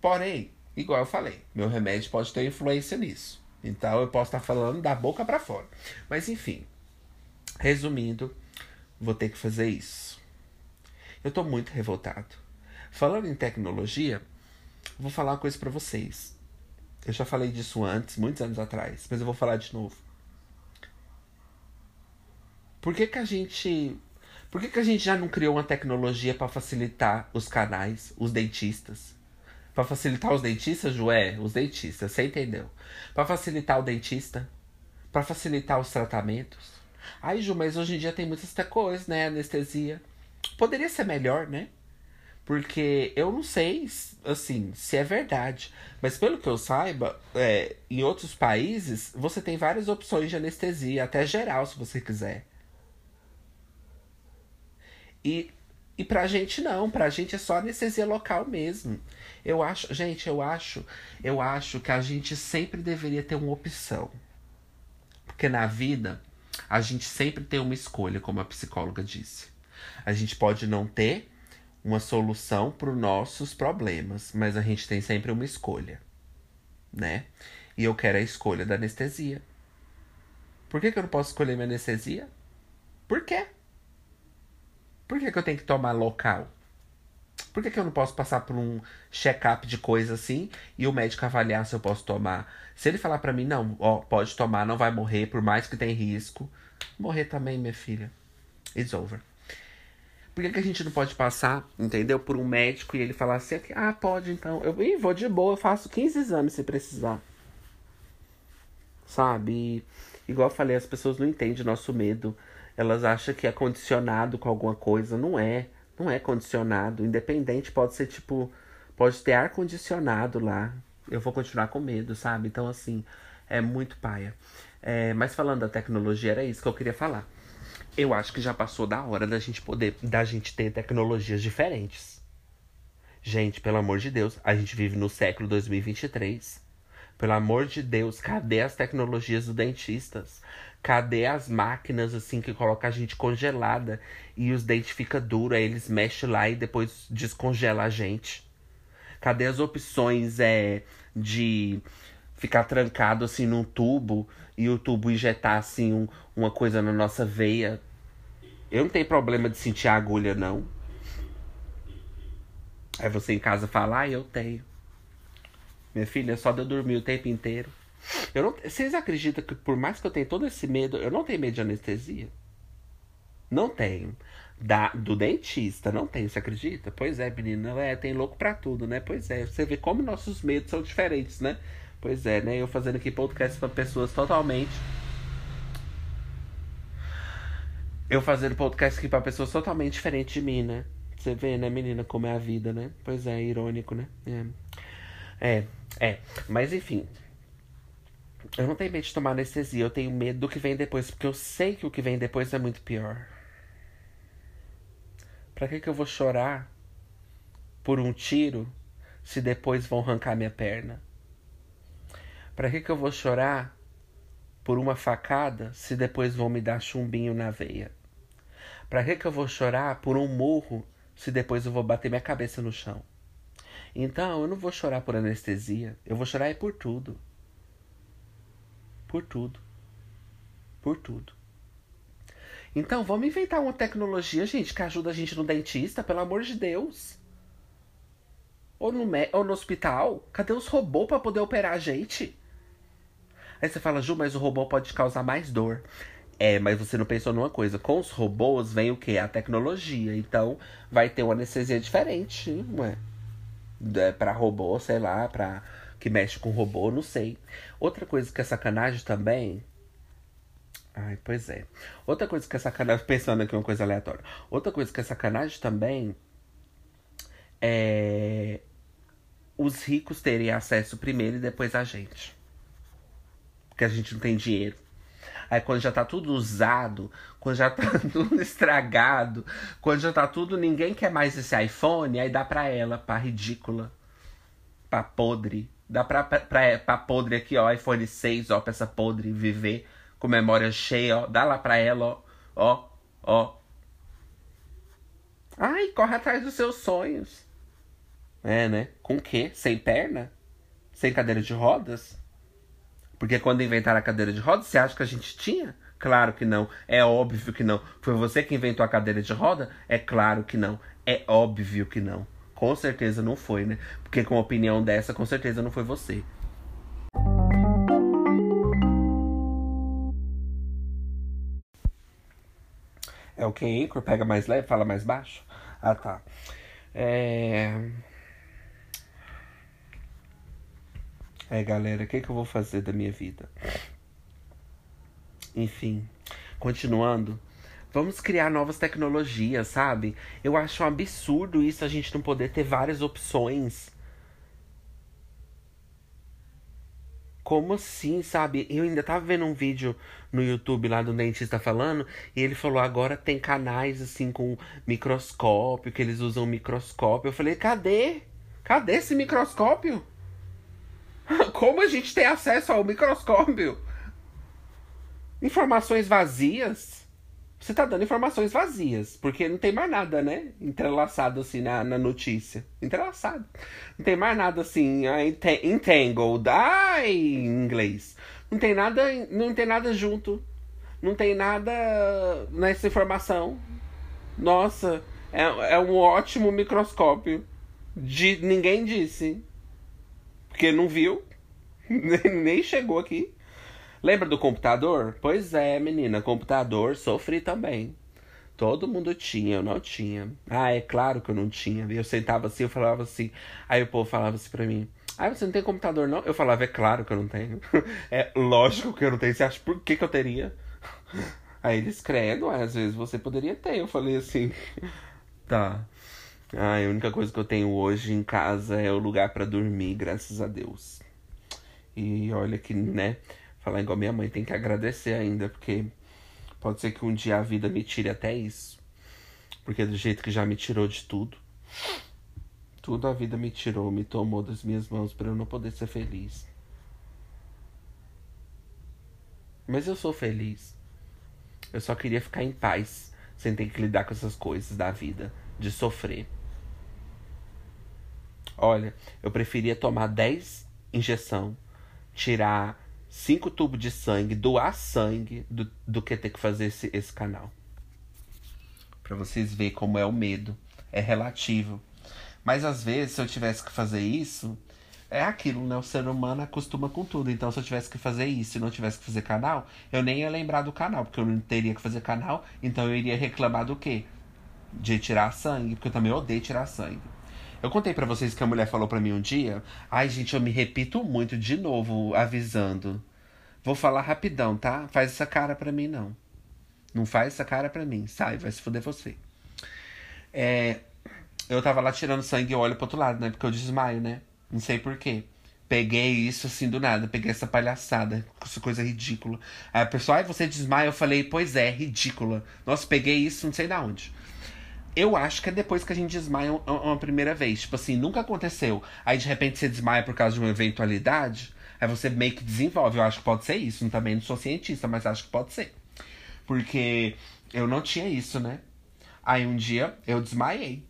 Porém, igual eu falei, meu remédio pode ter influência nisso. Então eu posso estar falando da boca para fora. Mas enfim, resumindo, vou ter que fazer isso. Eu tô muito revoltado. Falando em tecnologia, vou falar uma coisa para vocês. Eu já falei disso antes, muitos anos atrás, mas eu vou falar de novo. Por que, que a gente. Por que, que a gente já não criou uma tecnologia para facilitar os canais, os dentistas? Para facilitar os dentistas, Joé, os dentistas, você entendeu? Para facilitar o dentista, para facilitar os tratamentos. Ai, Ju, mas hoje em dia tem muitas coisas, né? Anestesia. Poderia ser melhor, né? Porque eu não sei, assim, se é verdade. Mas pelo que eu saiba, é, em outros países, você tem várias opções de anestesia, até geral, se você quiser. E, e pra gente não, pra gente é só anestesia local mesmo. Eu acho, gente, eu acho, eu acho que a gente sempre deveria ter uma opção. Porque na vida, a gente sempre tem uma escolha, como a psicóloga disse. A gente pode não ter uma solução para os nossos problemas, mas a gente tem sempre uma escolha, né? E eu quero a escolha da anestesia. Por que, que eu não posso escolher minha anestesia? Por quê? Por que, que eu tenho que tomar local? Por que, que eu não posso passar por um check-up de coisa assim e o médico avaliar se eu posso tomar? Se ele falar para mim, não, ó, pode tomar, não vai morrer, por mais que tenha risco. Morrer também, minha filha. It's over. Por que, que a gente não pode passar, entendeu? Por um médico e ele falar assim, ah, pode então. Eu ih, vou de boa, eu faço 15 exames se precisar. Sabe? Igual eu falei, as pessoas não entendem nosso medo. Elas acham que é condicionado com alguma coisa. Não é. Não é condicionado. Independente, pode ser tipo. Pode ter ar-condicionado lá. Eu vou continuar com medo, sabe? Então, assim, é muito paia. É, mas falando da tecnologia, era isso que eu queria falar. Eu acho que já passou da hora da gente poder. da gente ter tecnologias diferentes. Gente, pelo amor de Deus, a gente vive no século 2023. Pelo amor de Deus, cadê as tecnologias dos dentistas? Cadê as máquinas assim que colocam a gente congelada e os dentes ficam duros, aí eles mexem lá e depois descongela a gente? Cadê as opções é, de ficar trancado assim num tubo e o tubo injetar assim um, uma coisa na nossa veia? Eu não tenho problema de sentir a agulha, não. Aí você em casa fala, ah, eu tenho. Minha filha, só de eu dormir o tempo inteiro. Eu não, vocês acreditam que por mais que eu tenha todo esse medo, eu não tenho medo de anestesia? Não tenho. Da, do dentista, não tenho, você acredita? Pois é, menina, é, tem louco pra tudo, né? Pois é, você vê como nossos medos são diferentes, né? Pois é, né? Eu fazendo aqui podcast pra pessoas totalmente. Eu fazendo podcast aqui pra pessoas totalmente diferentes de mim, né? Você vê, né, menina, como é a vida, né? Pois é, irônico, né? É. É, é. Mas enfim. Eu não tenho medo de tomar anestesia, eu tenho medo do que vem depois, porque eu sei que o que vem depois é muito pior. Pra que, que eu vou chorar por um tiro se depois vão arrancar minha perna? Pra que, que eu vou chorar por uma facada se depois vão me dar chumbinho na veia? Pra que, que eu vou chorar por um murro se depois eu vou bater minha cabeça no chão? Então, eu não vou chorar por anestesia, eu vou chorar é por tudo. Por tudo. Por tudo. Então, vamos inventar uma tecnologia, gente, que ajuda a gente no dentista, pelo amor de Deus. Ou no, ou no hospital. Cadê os robôs para poder operar a gente? Aí você fala, Ju, mas o robô pode causar mais dor. É, mas você não pensou numa coisa. Com os robôs vem o quê? A tecnologia. Então, vai ter uma anestesia diferente, ué é, para robô, sei lá, para que mexe com robô, não sei. Outra coisa que é sacanagem também. Ai, pois é. Outra coisa que é sacanagem, pensando aqui uma coisa aleatória. Outra coisa que é sacanagem também é os ricos terem acesso primeiro e depois a gente. Porque a gente não tem dinheiro. Aí quando já tá tudo usado, quando já tá *laughs* tudo estragado, quando já tá tudo, ninguém quer mais esse iPhone, aí dá pra ela, pra ridícula, pra podre. Dá pra, pra, pra, pra podre aqui, ó, iPhone 6, ó, pra essa podre viver com memória cheia, ó. Dá lá pra ela, ó, ó, ó. Ai, corre atrás dos seus sonhos. É, né? Com quê? Sem perna? Sem cadeira de rodas? Porque quando inventaram a cadeira de roda, você acha que a gente tinha? Claro que não. É óbvio que não. Foi você que inventou a cadeira de roda? É claro que não. É óbvio que não. Com certeza não foi, né? Porque com uma opinião dessa, com certeza não foi você. É o que Anchor? Pega mais leve, fala mais baixo? Ah, tá. É. É, galera, o que, que eu vou fazer da minha vida? Enfim, continuando. Vamos criar novas tecnologias, sabe? Eu acho um absurdo isso a gente não poder ter várias opções. Como assim, sabe? Eu ainda tava vendo um vídeo no YouTube lá do dentista falando, e ele falou: agora tem canais assim com microscópio, que eles usam microscópio. Eu falei: cadê? Cadê esse microscópio? *laughs* Como a gente tem acesso ao microscópio? Informações vazias? Você tá dando informações vazias, porque não tem mais nada, né? Entrelaçado assim na, na notícia. Entrelaçado. Não tem mais nada assim, entangled, ai, em inglês. Não tem nada, não tem nada junto. Não tem nada nessa informação. Nossa, é, é um ótimo microscópio. De, ninguém disse. Porque não viu. *laughs* Nem chegou aqui. Lembra do computador? Pois é, menina, computador sofri também. Todo mundo tinha, eu não tinha. Ah, é claro que eu não tinha. Eu sentava assim, eu falava assim. Aí o povo falava assim pra mim: Ah, você não tem computador, não? Eu falava: É claro que eu não tenho. *laughs* é lógico que eu não tenho. Você acha por que, que eu teria? Aí eles credo, às vezes você poderia ter. Eu falei assim: *laughs* Tá. Ah, a única coisa que eu tenho hoje em casa é o lugar para dormir, graças a Deus. E olha que, né, falar igual minha mãe, tem que agradecer ainda, porque pode ser que um dia a vida me tire até isso. Porque do jeito que já me tirou de tudo, tudo a vida me tirou, me tomou das minhas mãos para eu não poder ser feliz. Mas eu sou feliz. Eu só queria ficar em paz, sem ter que lidar com essas coisas da vida, de sofrer. Olha, eu preferia tomar 10 injeção, tirar 5 tubos de sangue, doar sangue, do, do que ter que fazer esse, esse canal. Para vocês verem como é o medo. É relativo. Mas às vezes, se eu tivesse que fazer isso, é aquilo, né? O ser humano acostuma com tudo. Então, se eu tivesse que fazer isso e não tivesse que fazer canal, eu nem ia lembrar do canal, porque eu não teria que fazer canal. Então, eu iria reclamar do quê? De tirar sangue, porque eu também odeio tirar sangue. Eu contei para vocês que a mulher falou para mim um dia. Ai, gente, eu me repito muito de novo, avisando. Vou falar rapidão, tá? Faz essa cara pra mim, não. Não faz essa cara pra mim. Sai, vai se fuder você. É, eu tava lá tirando sangue e olho pro outro lado, né? Porque eu desmaio, né? Não sei porquê. Peguei isso assim do nada, peguei essa palhaçada, essa coisa ridícula. Aí a pessoa, ai, você desmaia? Eu falei, pois é, ridícula. Nossa, peguei isso, não sei da onde. Eu acho que é depois que a gente desmaia uma primeira vez. Tipo assim, nunca aconteceu. Aí de repente você desmaia por causa de uma eventualidade. Aí você meio que desenvolve. Eu acho que pode ser isso. Também não sou cientista, mas acho que pode ser. Porque eu não tinha isso, né? Aí um dia eu desmaiei.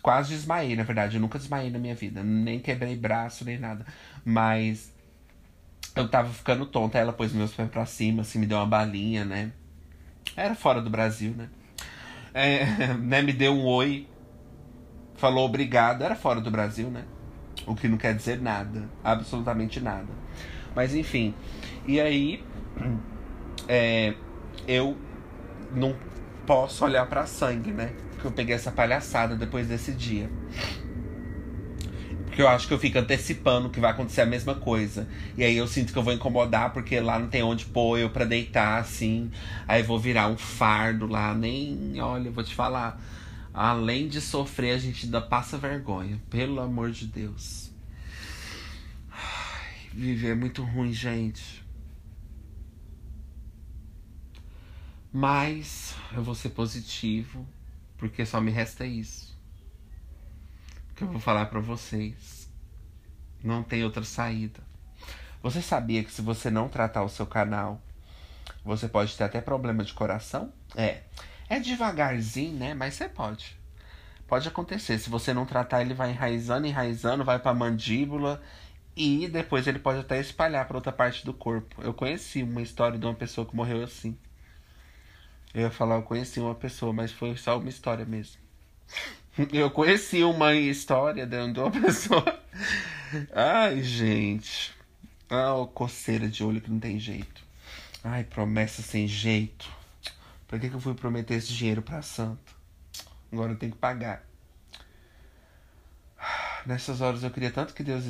Quase desmaiei, na verdade. Eu nunca desmaiei na minha vida. Nem quebrei braço, nem nada. Mas eu tava ficando tonta. Ela pôs meus pés pra cima, assim, me deu uma balinha, né? Era fora do Brasil, né? É, *laughs* né, me deu um oi, falou obrigado, era fora do Brasil, né? O que não quer dizer nada, absolutamente nada. Mas enfim, e aí *clears throat* é, eu não posso olhar para sangue, né? Porque eu peguei essa palhaçada depois desse dia. Porque eu acho que eu fico antecipando que vai acontecer a mesma coisa. E aí eu sinto que eu vou incomodar porque lá não tem onde pôr eu pra deitar, assim. Aí vou virar um fardo lá. Nem. Olha, eu vou te falar. Além de sofrer, a gente ainda passa vergonha. Pelo amor de Deus. Ai, viver é muito ruim, gente. Mas eu vou ser positivo. Porque só me resta isso que eu vou falar para vocês. Não tem outra saída. Você sabia que se você não tratar o seu canal, você pode ter até problema de coração? É. É devagarzinho, né? Mas você pode. Pode acontecer. Se você não tratar, ele vai enraizando, enraizando, vai pra mandíbula e depois ele pode até espalhar para outra parte do corpo. Eu conheci uma história de uma pessoa que morreu assim. Eu ia falar, eu conheci uma pessoa, mas foi só uma história mesmo. Eu conheci uma história de uma *laughs* pessoa. Ai, gente. Ah, coceira de olho que não tem jeito. Ai, promessa sem jeito. Pra que, que eu fui prometer esse dinheiro pra santo? Agora eu tenho que pagar. Nessas horas eu queria tanto que Deus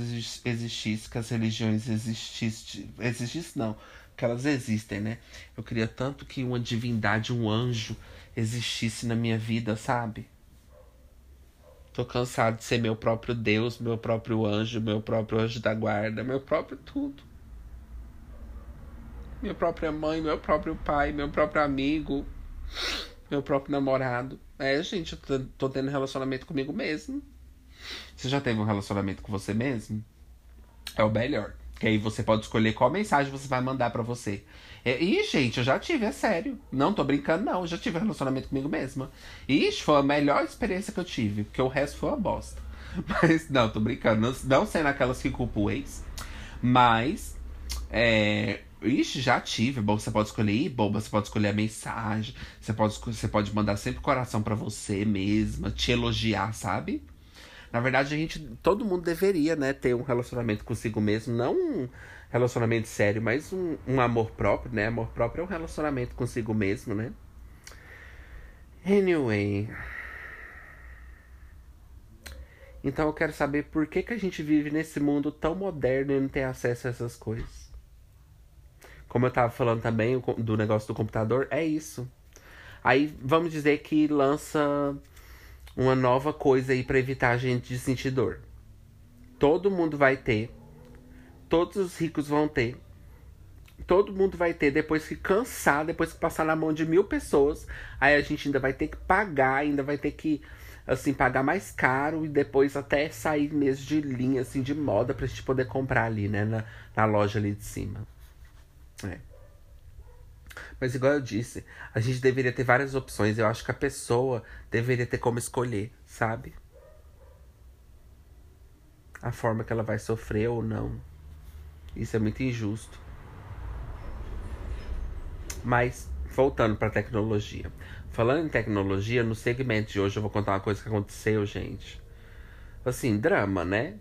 existisse, que as religiões existissem. Existisse não, que elas existem, né? Eu queria tanto que uma divindade, um anjo existisse na minha vida, sabe? Tô cansado de ser meu próprio Deus, meu próprio anjo, meu próprio anjo da guarda, meu próprio tudo. Minha própria mãe, meu próprio pai, meu próprio amigo, meu próprio namorado. É, gente, eu tô tendo relacionamento comigo mesmo. Você já teve um relacionamento com você mesmo? É o melhor. Que aí você pode escolher qual mensagem você vai mandar para você. É, e, gente, eu já tive, é sério. Não tô brincando, não. Eu já tive um relacionamento comigo mesma. E isso foi a melhor experiência que eu tive. Porque o resto foi uma bosta. *laughs* Mas, não, tô brincando. Não, não sendo aquelas que culpam o ex. Mas, é, Ixi, já tive. Bom, você pode escolher ir, boba, você pode escolher a mensagem. Você pode, você pode mandar sempre coração para você mesma, te elogiar, sabe? Na verdade, a gente. Todo mundo deveria, né, ter um relacionamento consigo mesmo. Não relacionamento sério, mas um, um amor próprio, né? Amor próprio é um relacionamento consigo mesmo, né? Anyway. Então eu quero saber por que, que a gente vive nesse mundo tão moderno e não tem acesso a essas coisas. Como eu tava falando também do negócio do computador, é isso. Aí vamos dizer que lança uma nova coisa aí para evitar a gente de sentir dor. Todo mundo vai ter. Todos os ricos vão ter. Todo mundo vai ter depois que cansar, depois que passar na mão de mil pessoas. Aí a gente ainda vai ter que pagar, ainda vai ter que assim pagar mais caro e depois até sair mesmo de linha assim de moda pra gente poder comprar ali, né, na, na loja ali de cima. É. Mas igual eu disse, a gente deveria ter várias opções. Eu acho que a pessoa deveria ter como escolher, sabe? A forma que ela vai sofrer ou não. Isso é muito injusto. Mas, voltando para tecnologia. Falando em tecnologia, no segmento de hoje eu vou contar uma coisa que aconteceu, gente. Assim, drama, né?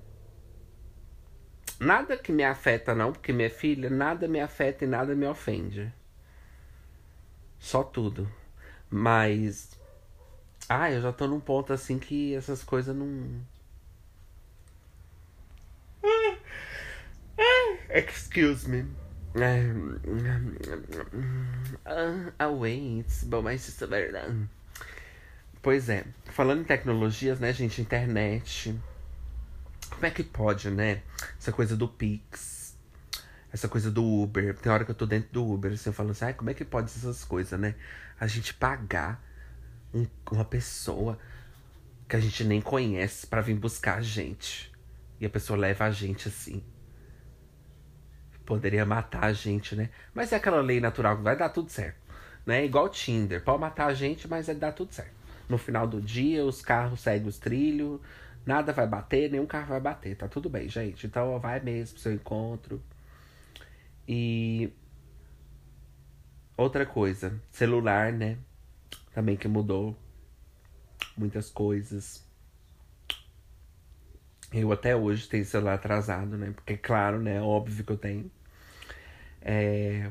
Nada que me afeta, não, porque minha filha, nada me afeta e nada me ofende. Só tudo. Mas. Ah, eu já tô num ponto assim que essas coisas não. Excuse me. Ah, wait, bom, mas isso é verdade. Pois é, falando em tecnologias, né, gente, internet como é que pode, né? Essa coisa do Pix. Essa coisa do Uber. Tem hora que eu tô dentro do Uber, assim, eu falo assim, ah, como é que pode essas coisas, né? A gente pagar um, uma pessoa que a gente nem conhece para vir buscar a gente. E a pessoa leva a gente assim. Poderia matar a gente, né? Mas é aquela lei natural que vai dar tudo certo. Né? Igual Tinder. Pode matar a gente, mas vai dar tudo certo. No final do dia, os carros seguem os trilhos, Nada vai bater, nenhum carro vai bater. Tá tudo bem, gente. Então vai mesmo pro seu encontro. E outra coisa, celular, né? Também que mudou muitas coisas. Eu até hoje tenho celular atrasado, né? Porque, claro, né? Óbvio que eu tenho. É,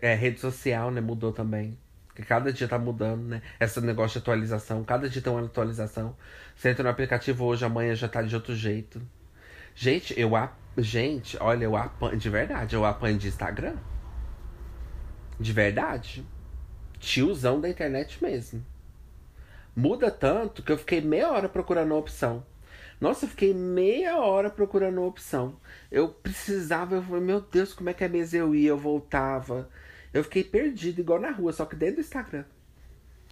é, rede social, né? Mudou também. Porque cada dia tá mudando, né? Esse negócio de atualização. Cada dia tem uma atualização. Você entra no aplicativo hoje, amanhã já tá de outro jeito. Gente, eu Gente, olha, eu apanho. De verdade, eu apanho de Instagram. De verdade. Tiozão da internet mesmo. Muda tanto que eu fiquei meia hora procurando a opção. Nossa, eu fiquei meia hora procurando a opção. Eu precisava, eu falei, meu Deus, como é que é mesmo eu ia, eu voltava. Eu fiquei perdido, igual na rua, só que dentro do Instagram.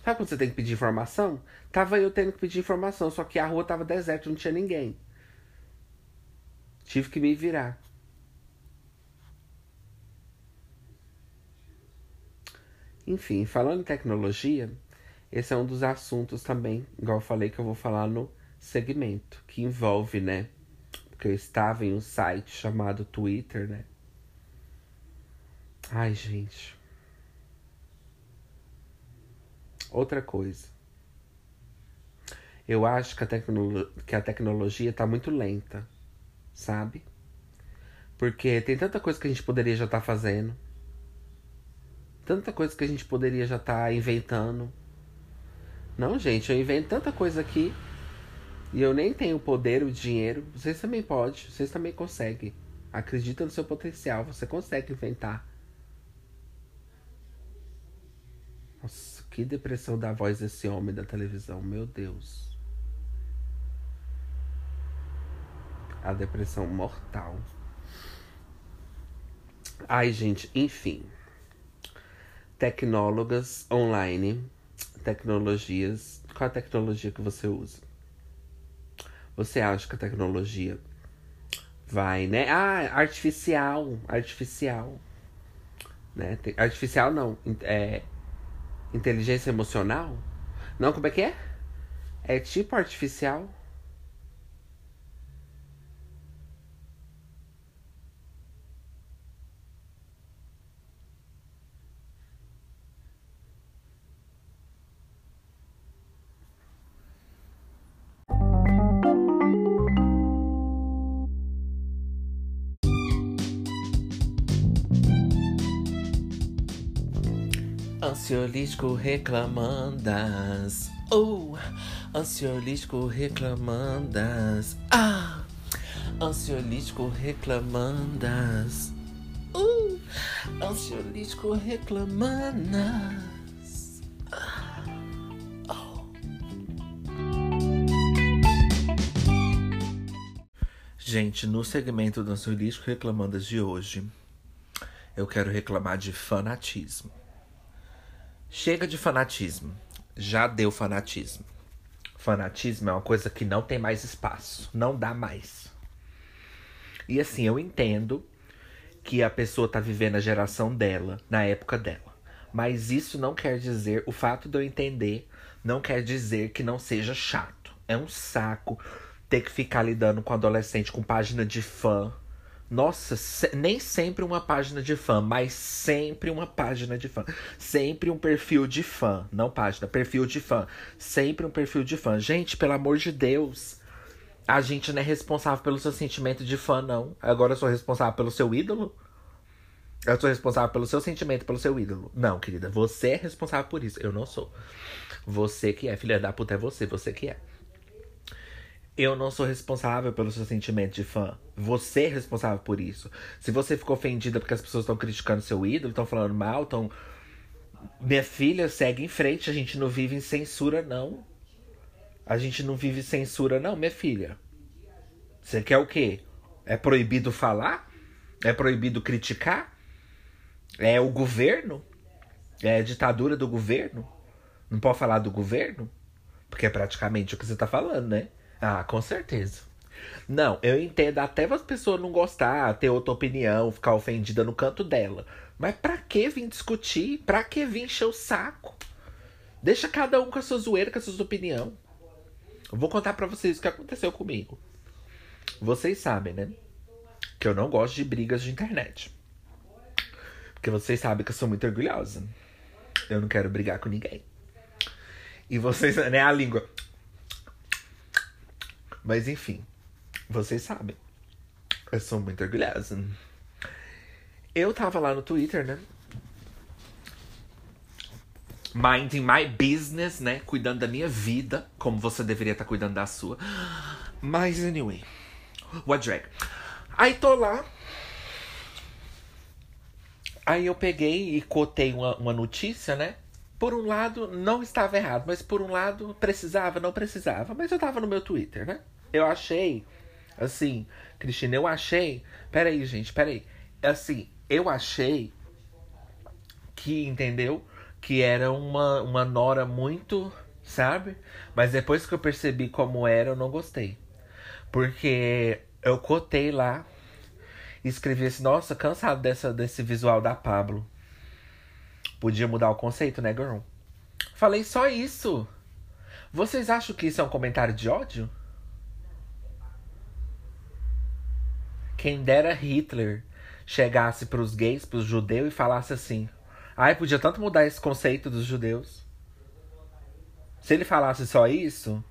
Sabe quando você tem que pedir informação? Tava eu tendo que pedir informação, só que a rua tava deserta, não tinha ninguém. Tive que me virar. Enfim, falando em tecnologia, esse é um dos assuntos também, igual eu falei que eu vou falar no segmento, que envolve, né? Porque eu estava em um site chamado Twitter, né? Ai, gente. Outra coisa. Eu acho que a, tecno que a tecnologia tá muito lenta, sabe? Porque tem tanta coisa que a gente poderia já estar tá fazendo. Tanta coisa que a gente poderia já estar tá inventando. Não, gente, eu invento tanta coisa aqui. E eu nem tenho o poder, o dinheiro. Vocês também podem, vocês também conseguem. Acredita no seu potencial, você consegue inventar. Nossa, que depressão da voz desse homem da televisão, meu Deus. A depressão mortal. Ai, gente, enfim. Tecnólogas online, tecnologias. Qual a tecnologia que você usa? Você acha que a tecnologia vai, né? Ah, artificial, artificial. Né? Artificial não, é inteligência emocional? Não, como é que é? É tipo artificial? Ansiolítico reclamandas. Oh, ansiolítico reclamandas. Ah, ansiolítico reclamandas. Uh, ansiolítico reclamandas. Ah, oh. Gente, no segmento do ansiolítico reclamandas de hoje, eu quero reclamar de fanatismo. Chega de fanatismo. Já deu fanatismo. Fanatismo é uma coisa que não tem mais espaço. Não dá mais. E assim, eu entendo que a pessoa tá vivendo a geração dela, na época dela. Mas isso não quer dizer, o fato de eu entender, não quer dizer que não seja chato. É um saco ter que ficar lidando com adolescente com página de fã, nossa, se, nem sempre uma página de fã, mas sempre uma página de fã. Sempre um perfil de fã. Não página, perfil de fã. Sempre um perfil de fã. Gente, pelo amor de Deus. A gente não é responsável pelo seu sentimento de fã, não. Agora eu sou responsável pelo seu ídolo? Eu sou responsável pelo seu sentimento, pelo seu ídolo. Não, querida, você é responsável por isso. Eu não sou. Você que é, filha da puta, é você, você que é. Eu não sou responsável pelo seu sentimento de fã. Você é responsável por isso. Se você ficou ofendida porque as pessoas estão criticando seu ídolo, estão falando mal, estão. Minha filha, segue em frente. A gente não vive em censura, não. A gente não vive censura, não, minha filha. Você quer o quê? É proibido falar? É proibido criticar? É o governo? É a ditadura do governo? Não pode falar do governo? Porque é praticamente o que você tá falando, né? Ah, com certeza. Não, eu entendo até as pessoas não gostar, ter outra opinião, ficar ofendida no canto dela. Mas pra que vir discutir? Pra que vir encher o saco? Deixa cada um com a sua zoeira, com a sua opinião. Eu vou contar para vocês o que aconteceu comigo. Vocês sabem, né? Que eu não gosto de brigas de internet. Porque vocês sabem que eu sou muito orgulhosa. Eu não quero brigar com ninguém. E vocês, né? A língua. Mas enfim, vocês sabem. Eu sou muito orgulhosa. Eu tava lá no Twitter, né? Minding my business, né? Cuidando da minha vida, como você deveria estar tá cuidando da sua. Mas, anyway. What drag? Aí tô lá. Aí eu peguei e cotei uma, uma notícia, né? Por um lado, não estava errado, mas por um lado, precisava, não precisava. Mas eu tava no meu Twitter, né? Eu achei, assim, Cristina, eu achei. Peraí, gente, peraí. Assim, eu achei que, entendeu? Que era uma, uma nora muito, sabe? Mas depois que eu percebi como era, eu não gostei. Porque eu cotei lá e escrevi assim, nossa, cansado dessa, desse visual da Pablo. Podia mudar o conceito, né, girl? Falei só isso. Vocês acham que isso é um comentário de ódio? Quem dera Hitler chegasse para os gays, para os judeus e falasse assim: ai, podia tanto mudar esse conceito dos judeus. Se ele falasse só isso,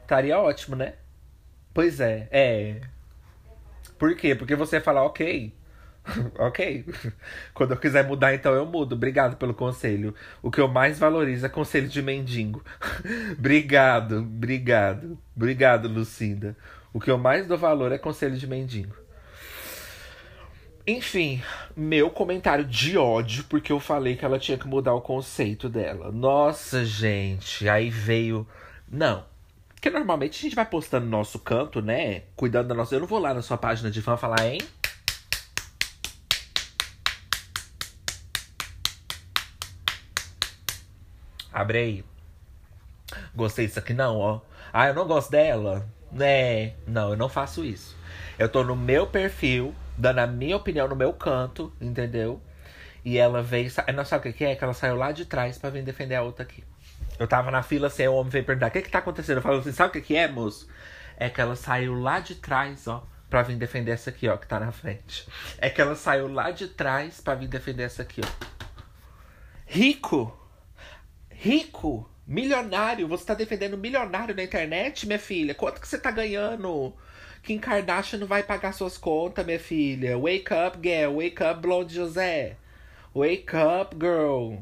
estaria ótimo, né? Pois é, é. Por quê? Porque você fala, ok. *laughs* ok. Quando eu quiser mudar, então eu mudo. Obrigado pelo conselho. O que eu mais valorizo é conselho de mendigo. *laughs* obrigado, obrigado. Obrigado, Lucinda. O que eu mais dou valor é conselho de mendigo. Enfim, meu comentário de ódio, porque eu falei que ela tinha que mudar o conceito dela. Nossa, gente, aí veio. Não. Porque normalmente a gente vai postando no nosso canto, né? Cuidando da nossa. Eu não vou lá na sua página de fã falar, hein? Abre aí. Gostei disso aqui não, ó. Ah, eu não gosto dela. Né? Não, eu não faço isso. Eu tô no meu perfil dando a minha opinião no meu canto, entendeu? E ela veio. Não sabe o que é? Que ela saiu lá de trás para vir defender a outra aqui. Eu tava na fila assim, o homem veio perguntar: o que que tá acontecendo? Eu falei assim: sabe o que é, moço? É que ela saiu lá de trás, ó, pra vir defender essa aqui, ó, que tá na frente. É que ela saiu lá de trás pra vir defender essa aqui, ó. Rico! Rico! Milionário! Você tá defendendo milionário na internet, minha filha? Quanto que você tá ganhando? Kim Kardashian não vai pagar suas contas, minha filha. Wake up, girl. Wake up, Blonde José. Wake up, girl.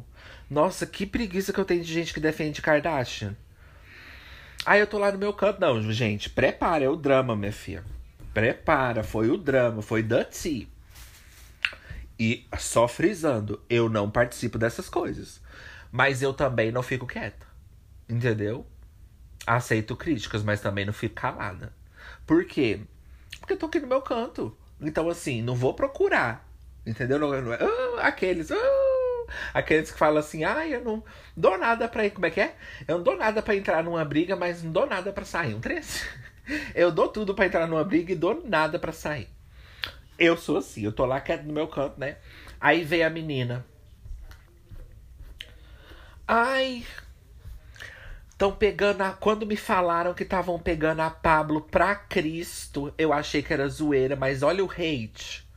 Nossa, que preguiça que eu tenho de gente que defende Kardashian. Aí eu tô lá no meu canto. Não, gente, prepara, é o drama, minha filha. Prepara, foi o drama, foi Dutty. E só frisando, eu não participo dessas coisas. Mas eu também não fico quieta. Entendeu? Aceito críticas, mas também não fico calada. Por quê? Porque eu tô aqui no meu canto. Então, assim, não vou procurar. Entendeu? Não, não é, uh, aqueles. Uh, aqueles que falam assim, ah, eu não dou nada pra ir. Como é que é? Eu não dou nada pra entrar numa briga, mas não dou nada pra sair. Um três. *laughs* Eu dou tudo pra entrar numa briga e dou nada pra sair. Eu sou assim, eu tô lá quieto no meu canto, né? Aí veio a menina. Ai, Estão pegando a. Quando me falaram que estavam pegando a Pablo pra Cristo, eu achei que era zoeira, mas olha o hate.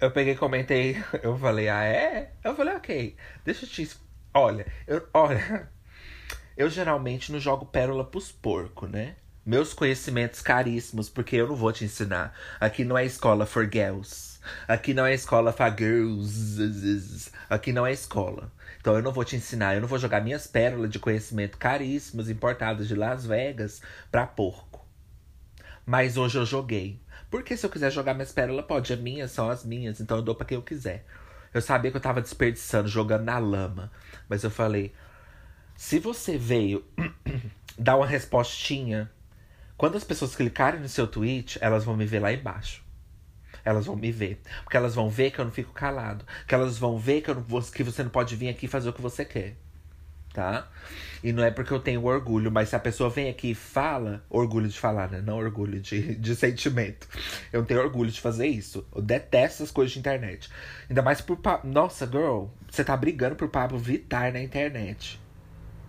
Eu peguei comentei. *laughs* Eu falei, ah, é? Eu falei, ok. Deixa eu te. Olha, eu, olha. *laughs* Eu geralmente não jogo pérola pros porcos, né? Meus conhecimentos caríssimos, porque eu não vou te ensinar. Aqui não é escola for girls. Aqui não é escola for girls. Aqui não é escola. Então eu não vou te ensinar, eu não vou jogar minhas pérolas de conhecimento caríssimas importadas de Las Vegas pra porco. Mas hoje eu joguei. Porque se eu quiser jogar minhas pérolas, pode. É minhas, são as minhas. Então eu dou pra quem eu quiser. Eu sabia que eu tava desperdiçando, jogando na lama. Mas eu falei: se você veio *clears throat* dar uma respostinha, quando as pessoas clicarem no seu tweet, elas vão me ver lá embaixo. Elas vão me ver. Porque elas vão ver que eu não fico calado. Que elas vão ver que, eu não, que você não pode vir aqui fazer o que você quer. Tá? E não é porque eu tenho orgulho, mas se a pessoa vem aqui e fala, orgulho de falar, né? Não orgulho de, *laughs* de sentimento. Eu não tenho orgulho de fazer isso. Eu detesto essas coisas de internet. Ainda mais por. Nossa, girl, você tá brigando por Pablo Vitar na internet.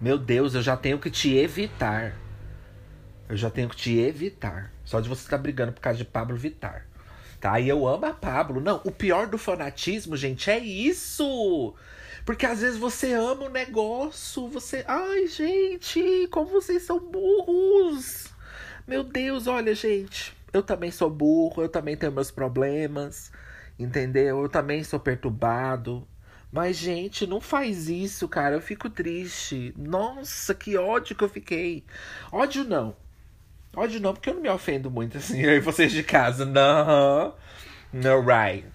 Meu Deus, eu já tenho que te evitar. Eu já tenho que te evitar. Só de você estar tá brigando por causa de Pablo Vitar tá? E eu amo a Pablo. Não, o pior do fanatismo, gente, é isso. Porque às vezes você ama o negócio, você. Ai, gente, como vocês são burros! Meu Deus, olha, gente, eu também sou burro, eu também tenho meus problemas, entendeu? Eu também sou perturbado. Mas, gente, não faz isso, cara. Eu fico triste. Nossa, que ódio que eu fiquei. Ódio não. Ódio não, porque eu não me ofendo muito assim. *laughs* Aí vocês de casa, não. No, right.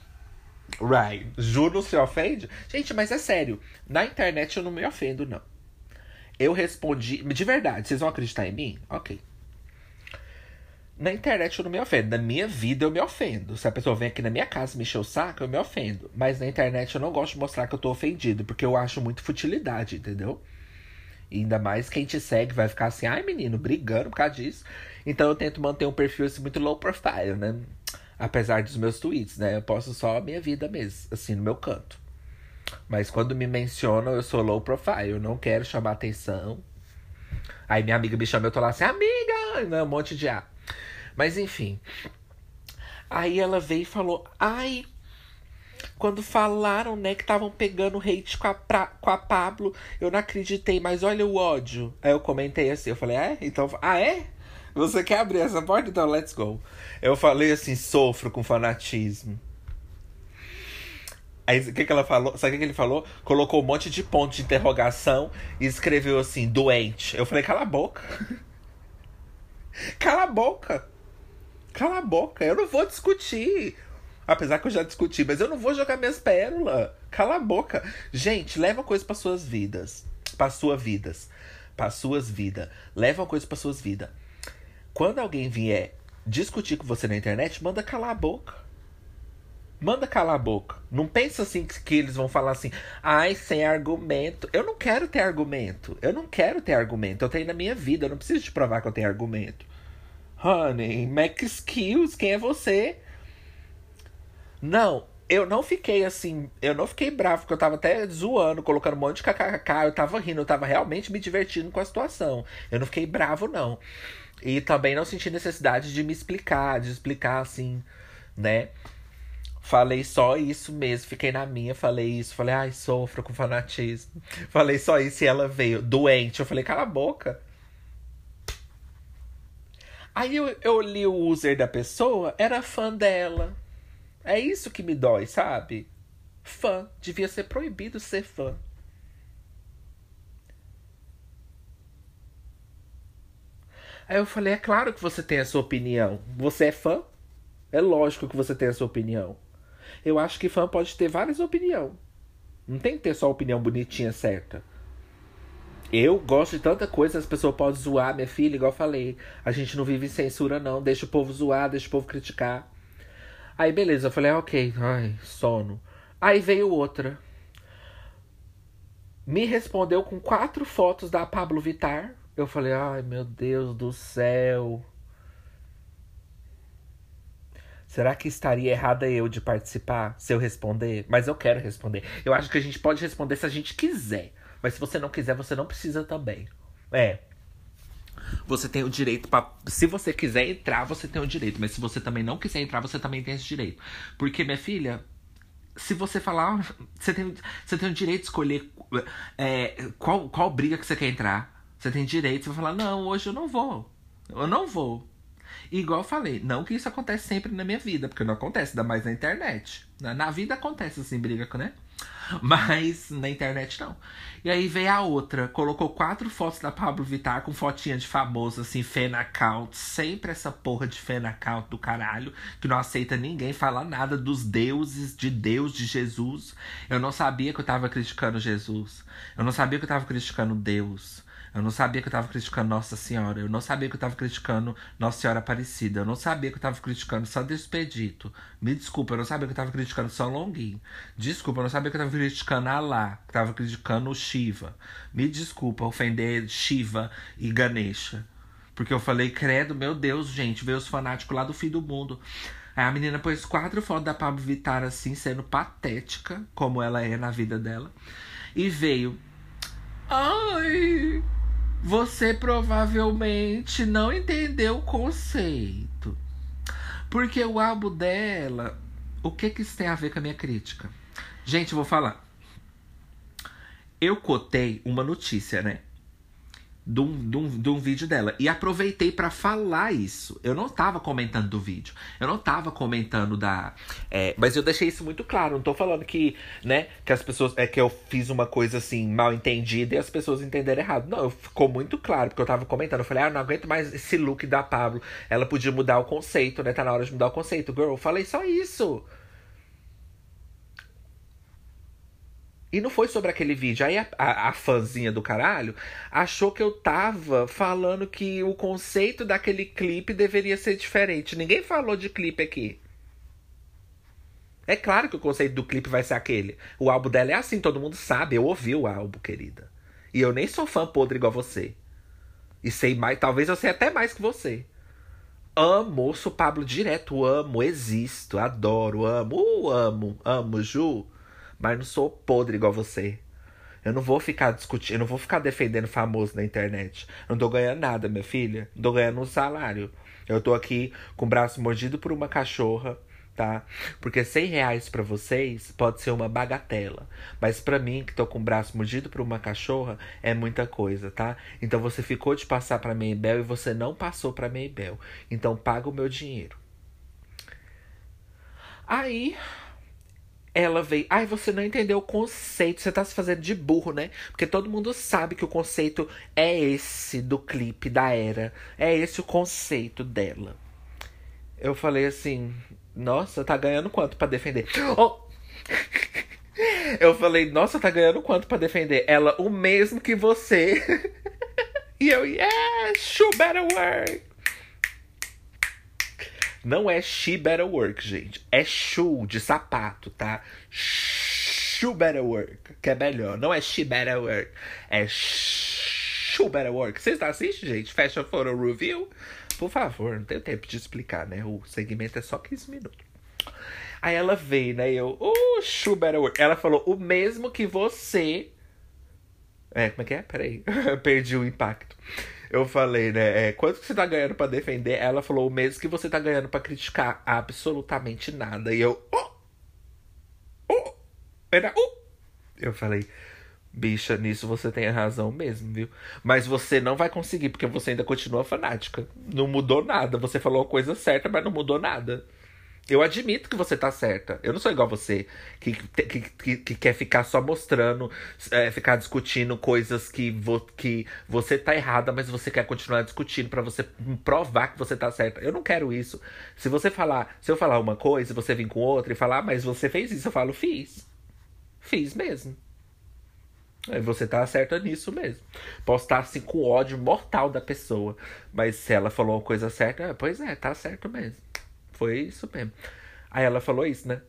Right. Ju não se ofende? Gente, mas é sério. Na internet eu não me ofendo, não. Eu respondi. De verdade, vocês vão acreditar em mim? Ok. Na internet eu não me ofendo. Na minha vida eu me ofendo. Se a pessoa vem aqui na minha casa me encher o saco, eu me ofendo. Mas na internet eu não gosto de mostrar que eu tô ofendido. Porque eu acho muito futilidade, entendeu? Ainda mais quem te segue vai ficar assim, ai menino, brigando por causa disso. Então eu tento manter um perfil assim, muito low profile, né? Apesar dos meus tweets, né? Eu posto só a minha vida mesmo, assim, no meu canto. Mas quando me mencionam, eu sou low profile, eu não quero chamar atenção. Aí minha amiga me chama, eu tô lá assim, amiga! Não, um monte de A. Mas enfim. Aí ela veio e falou, ai, Quando falaram, né, que estavam pegando hate com a, pra, com a Pablo, eu não acreditei, mas olha o ódio. Aí eu comentei assim, eu falei, é? Então, ah, é? Você quer abrir essa porta? Então, let's go. Eu falei assim, sofro com fanatismo. Aí o que, que ela falou? Sabe o que, que ele falou? Colocou um monte de ponto de interrogação e escreveu assim, doente. Eu falei, cala a boca. *laughs* cala a boca. Cala a boca. Eu não vou discutir. Apesar que eu já discuti, mas eu não vou jogar minhas pérolas. Cala a boca. Gente, leva coisa para suas vidas. Para suas vidas. Para suas vidas. Leva coisa para suas vidas. Quando alguém vier discutir com você na internet, manda calar a boca. Manda calar a boca. Não pensa assim que, que, eles vão falar assim, ai, sem argumento. Eu não quero ter argumento. Eu não quero ter argumento. Eu tenho na minha vida. Eu não preciso te provar que eu tenho argumento. Honey, Mac Skills, quem é você? Não, eu não fiquei assim. Eu não fiquei bravo, porque eu tava até zoando, colocando um monte de kkk. Eu tava rindo, eu tava realmente me divertindo com a situação. Eu não fiquei bravo, não. E também não senti necessidade de me explicar, de explicar assim, né? Falei só isso mesmo, fiquei na minha, falei isso, falei, ai, sofro com fanatismo. *laughs* Falei só isso e ela veio, doente. Eu falei, cala a boca. Aí eu, eu li o user da pessoa, era fã dela. É isso que me dói, sabe? Fã. Devia ser proibido ser fã. Aí eu falei, é claro que você tem a sua opinião. Você é fã? É lógico que você tem a sua opinião. Eu acho que fã pode ter várias opiniões. Não tem que ter só a opinião bonitinha certa. Eu gosto de tanta coisa, as pessoas podem zoar, minha filha, igual eu falei. A gente não vive em censura, não. Deixa o povo zoar, deixa o povo criticar. Aí, beleza, eu falei, ah, ok, ai, sono. Aí veio outra. Me respondeu com quatro fotos da Pablo Vitar. Eu falei, ai, meu Deus do céu. Será que estaria errada eu de participar se eu responder? Mas eu quero responder. Eu acho que a gente pode responder se a gente quiser. Mas se você não quiser, você não precisa também. É. Você tem o direito para. Se você quiser entrar, você tem o direito. Mas se você também não quiser entrar, você também tem esse direito. Porque, minha filha, se você falar. Você tem, você tem o direito de escolher é, qual, qual briga que você quer entrar. Você tem direito, você vai falar, não, hoje eu não vou. Eu não vou. E igual eu falei, não que isso acontece sempre na minha vida, porque não acontece, ainda mais na internet. Na, na vida acontece assim, briga, né? *laughs* Mas na internet não. E aí veio a outra, colocou quatro fotos da Pablo Vittar com fotinha de famoso, assim, fan account. Sempre essa porra de fan account do caralho, que não aceita ninguém falar nada dos deuses, de Deus, de Jesus. Eu não sabia que eu tava criticando Jesus. Eu não sabia que eu tava criticando Deus. Eu não sabia que eu tava criticando Nossa Senhora. Eu não sabia que eu tava criticando Nossa Senhora Aparecida. Eu não sabia que eu tava criticando Santo Expedito. Me desculpa, eu não sabia que eu tava criticando São Longuinho. Desculpa, eu não sabia que eu tava criticando Alá. Que tava criticando Shiva. Me desculpa ofender Shiva e Ganesha. Porque eu falei, credo, meu Deus, gente, veio os fanáticos lá do fim do mundo. Aí a menina pôs quatro fotos da Pablo Vittar assim, sendo patética, como ela é na vida dela. E veio. Ai, você provavelmente não entendeu o conceito. Porque o álbum dela, o que que isso tem a ver com a minha crítica? Gente, vou falar. Eu cotei uma notícia, né? De um, de um, de um vídeo dela. E aproveitei para falar isso. Eu não tava comentando do vídeo. Eu não tava comentando da. É, mas eu deixei isso muito claro. Não tô falando que, né, que as pessoas. É que eu fiz uma coisa assim, mal entendida e as pessoas entenderam errado. Não, ficou muito claro, porque eu tava comentando. Eu falei, ah, não aguento mais esse look da Pablo. Ela podia mudar o conceito, né? Tá na hora de mudar o conceito. Girl, eu falei só isso. E não foi sobre aquele vídeo. Aí a, a, a fãzinha do caralho achou que eu tava falando que o conceito daquele clipe deveria ser diferente. Ninguém falou de clipe aqui. É claro que o conceito do clipe vai ser aquele. O álbum dela é assim, todo mundo sabe. Eu ouvi o álbum, querida. E eu nem sou fã podre igual você. E sei mais, talvez eu sei até mais que você. Amo, sou Pablo direto, amo, existo, adoro, amo, uh, amo, amo, Ju. Mas não sou podre igual você. Eu não vou ficar discutindo, eu não vou ficar defendendo famoso na internet. Eu não tô ganhando nada, minha filha. Não tô ganhando um salário. Eu tô aqui com o braço mordido por uma cachorra, tá? Porque 100 reais pra vocês pode ser uma bagatela. Mas pra mim, que tô com o braço mordido por uma cachorra, é muita coisa, tá? Então você ficou de passar pra Maybell e você não passou pra Maybell. Então paga o meu dinheiro. Aí ela veio. Ai, você não entendeu o conceito. Você tá se fazendo de burro, né? Porque todo mundo sabe que o conceito é esse do clipe da era. É esse o conceito dela. Eu falei assim: Nossa, tá ganhando quanto para defender? Oh! *laughs* Eu falei: Nossa, tá ganhando quanto para defender? Ela, o mesmo que você. *laughs* e eu, yes, shoe better work. Não é she better work, gente. É shoe de sapato, tá? Shoe better work, que é melhor. Não é she better work. É shoe better work. Vocês assistindo, gente? Fashion Photo Review? Por favor, não tenho tempo de explicar, né? O segmento é só 15 minutos. Aí ela veio, né? Eu, oh, shoe better work. Ela falou, o mesmo que você. É, como é que é? Peraí. *laughs* Perdi o impacto. Eu falei, né? É, quanto que você tá ganhando para defender? Ela falou o mesmo que você tá ganhando para criticar absolutamente nada. E eu. Oh! Oh! Era. Oh! Eu falei. Bicha, nisso você tem razão mesmo, viu? Mas você não vai conseguir, porque você ainda continua fanática. Não mudou nada. Você falou a coisa certa, mas não mudou nada. Eu admito que você tá certa. Eu não sou igual você, que, que, que, que quer ficar só mostrando, é, ficar discutindo coisas que, vo, que você tá errada, mas você quer continuar discutindo para você provar que você tá certa. Eu não quero isso. Se você falar, se eu falar uma coisa, você vir com outra e falar, ah, mas você fez isso, eu falo, fiz. Fiz mesmo. Aí você tá certa nisso mesmo. Posso estar assim com ódio mortal da pessoa. Mas se ela falou uma coisa certa, pois é, tá certo mesmo. Foi mesmo. Aí ela falou isso, né?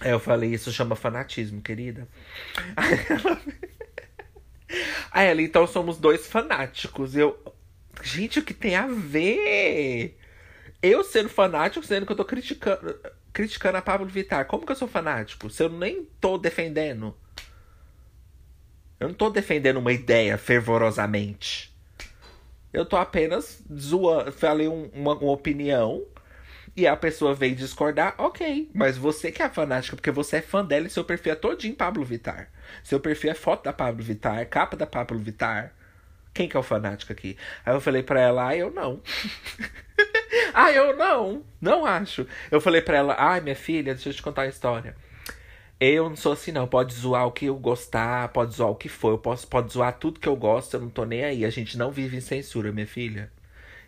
Aí eu falei, isso chama fanatismo, querida. Aí ela. *laughs* Aí ela, então somos dois fanáticos. Eu. Gente, o que tem a ver? Eu sendo fanático, sendo que eu tô criticando, criticando a Pablo Vittar. Como que eu sou fanático? Se eu nem tô defendendo. Eu não tô defendendo uma ideia fervorosamente. Eu tô apenas zoando. Falei um, uma, uma opinião e a pessoa veio discordar, ok. Mas você que é fanática, porque você é fã dela e seu perfil é todinho Pablo Vittar. Seu perfil é foto da Pablo Vittar, capa da Pablo Vittar. Quem que é o fanático aqui? Aí eu falei pra ela, ah, eu não. *laughs* ah, eu não. Não acho. Eu falei pra ela, ai, minha filha, deixa eu te contar a história. Eu não sou assim, não. Pode zoar o que eu gostar, pode zoar o que for. Eu posso, pode zoar tudo que eu gosto, eu não tô nem aí. A gente não vive em censura, minha filha.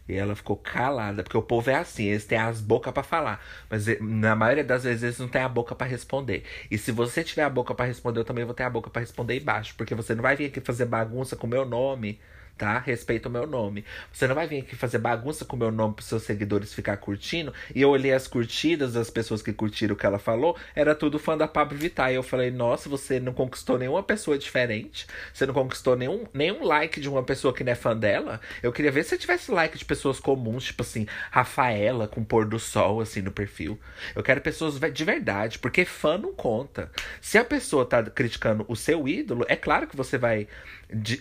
E ela ficou calada, porque o povo é assim, eles têm as bocas para falar, mas eh, na maioria das vezes eles não têm a boca para responder. E se você tiver a boca para responder, eu também vou ter a boca para responder embaixo, porque você não vai vir aqui fazer bagunça com o meu nome tá? Respeita o meu nome. Você não vai vir aqui fazer bagunça com o meu nome para seus seguidores ficar curtindo. E eu olhei as curtidas das pessoas que curtiram o que ela falou, era tudo fã da Pablo Vittar. E eu falei, nossa, você não conquistou nenhuma pessoa diferente. Você não conquistou nenhum, nenhum like de uma pessoa que não é fã dela. Eu queria ver se tivesse like de pessoas comuns, tipo assim, Rafaela com pôr do sol, assim, no perfil. Eu quero pessoas de verdade, porque fã não conta. Se a pessoa tá criticando o seu ídolo, é claro que você vai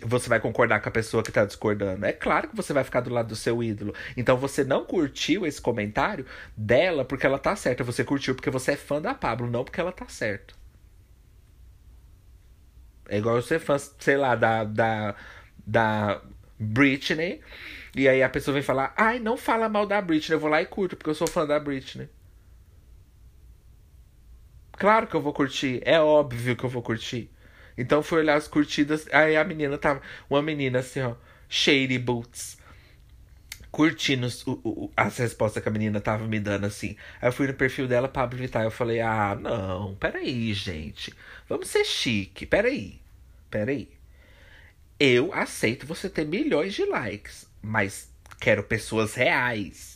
você vai concordar com a pessoa que tá discordando. É claro que você vai ficar do lado do seu ídolo. Então você não curtiu esse comentário dela porque ela tá certa. Você curtiu porque você é fã da Pablo, não porque ela tá certa. É igual você fã, sei lá, da, da, da Britney. E aí a pessoa vem falar, ai, não fala mal da Britney. Eu vou lá e curto, porque eu sou fã da Britney. Claro que eu vou curtir. É óbvio que eu vou curtir. Então fui olhar as curtidas. Aí a menina tava. Uma menina assim, ó. Shady Boots. Curtindo o, o, as respostas que a menina tava me dando assim. Aí eu fui no perfil dela pra habilitar. Eu falei: Ah, não, peraí, gente. Vamos ser chique. Peraí. Peraí. Eu aceito você ter milhões de likes. Mas quero pessoas reais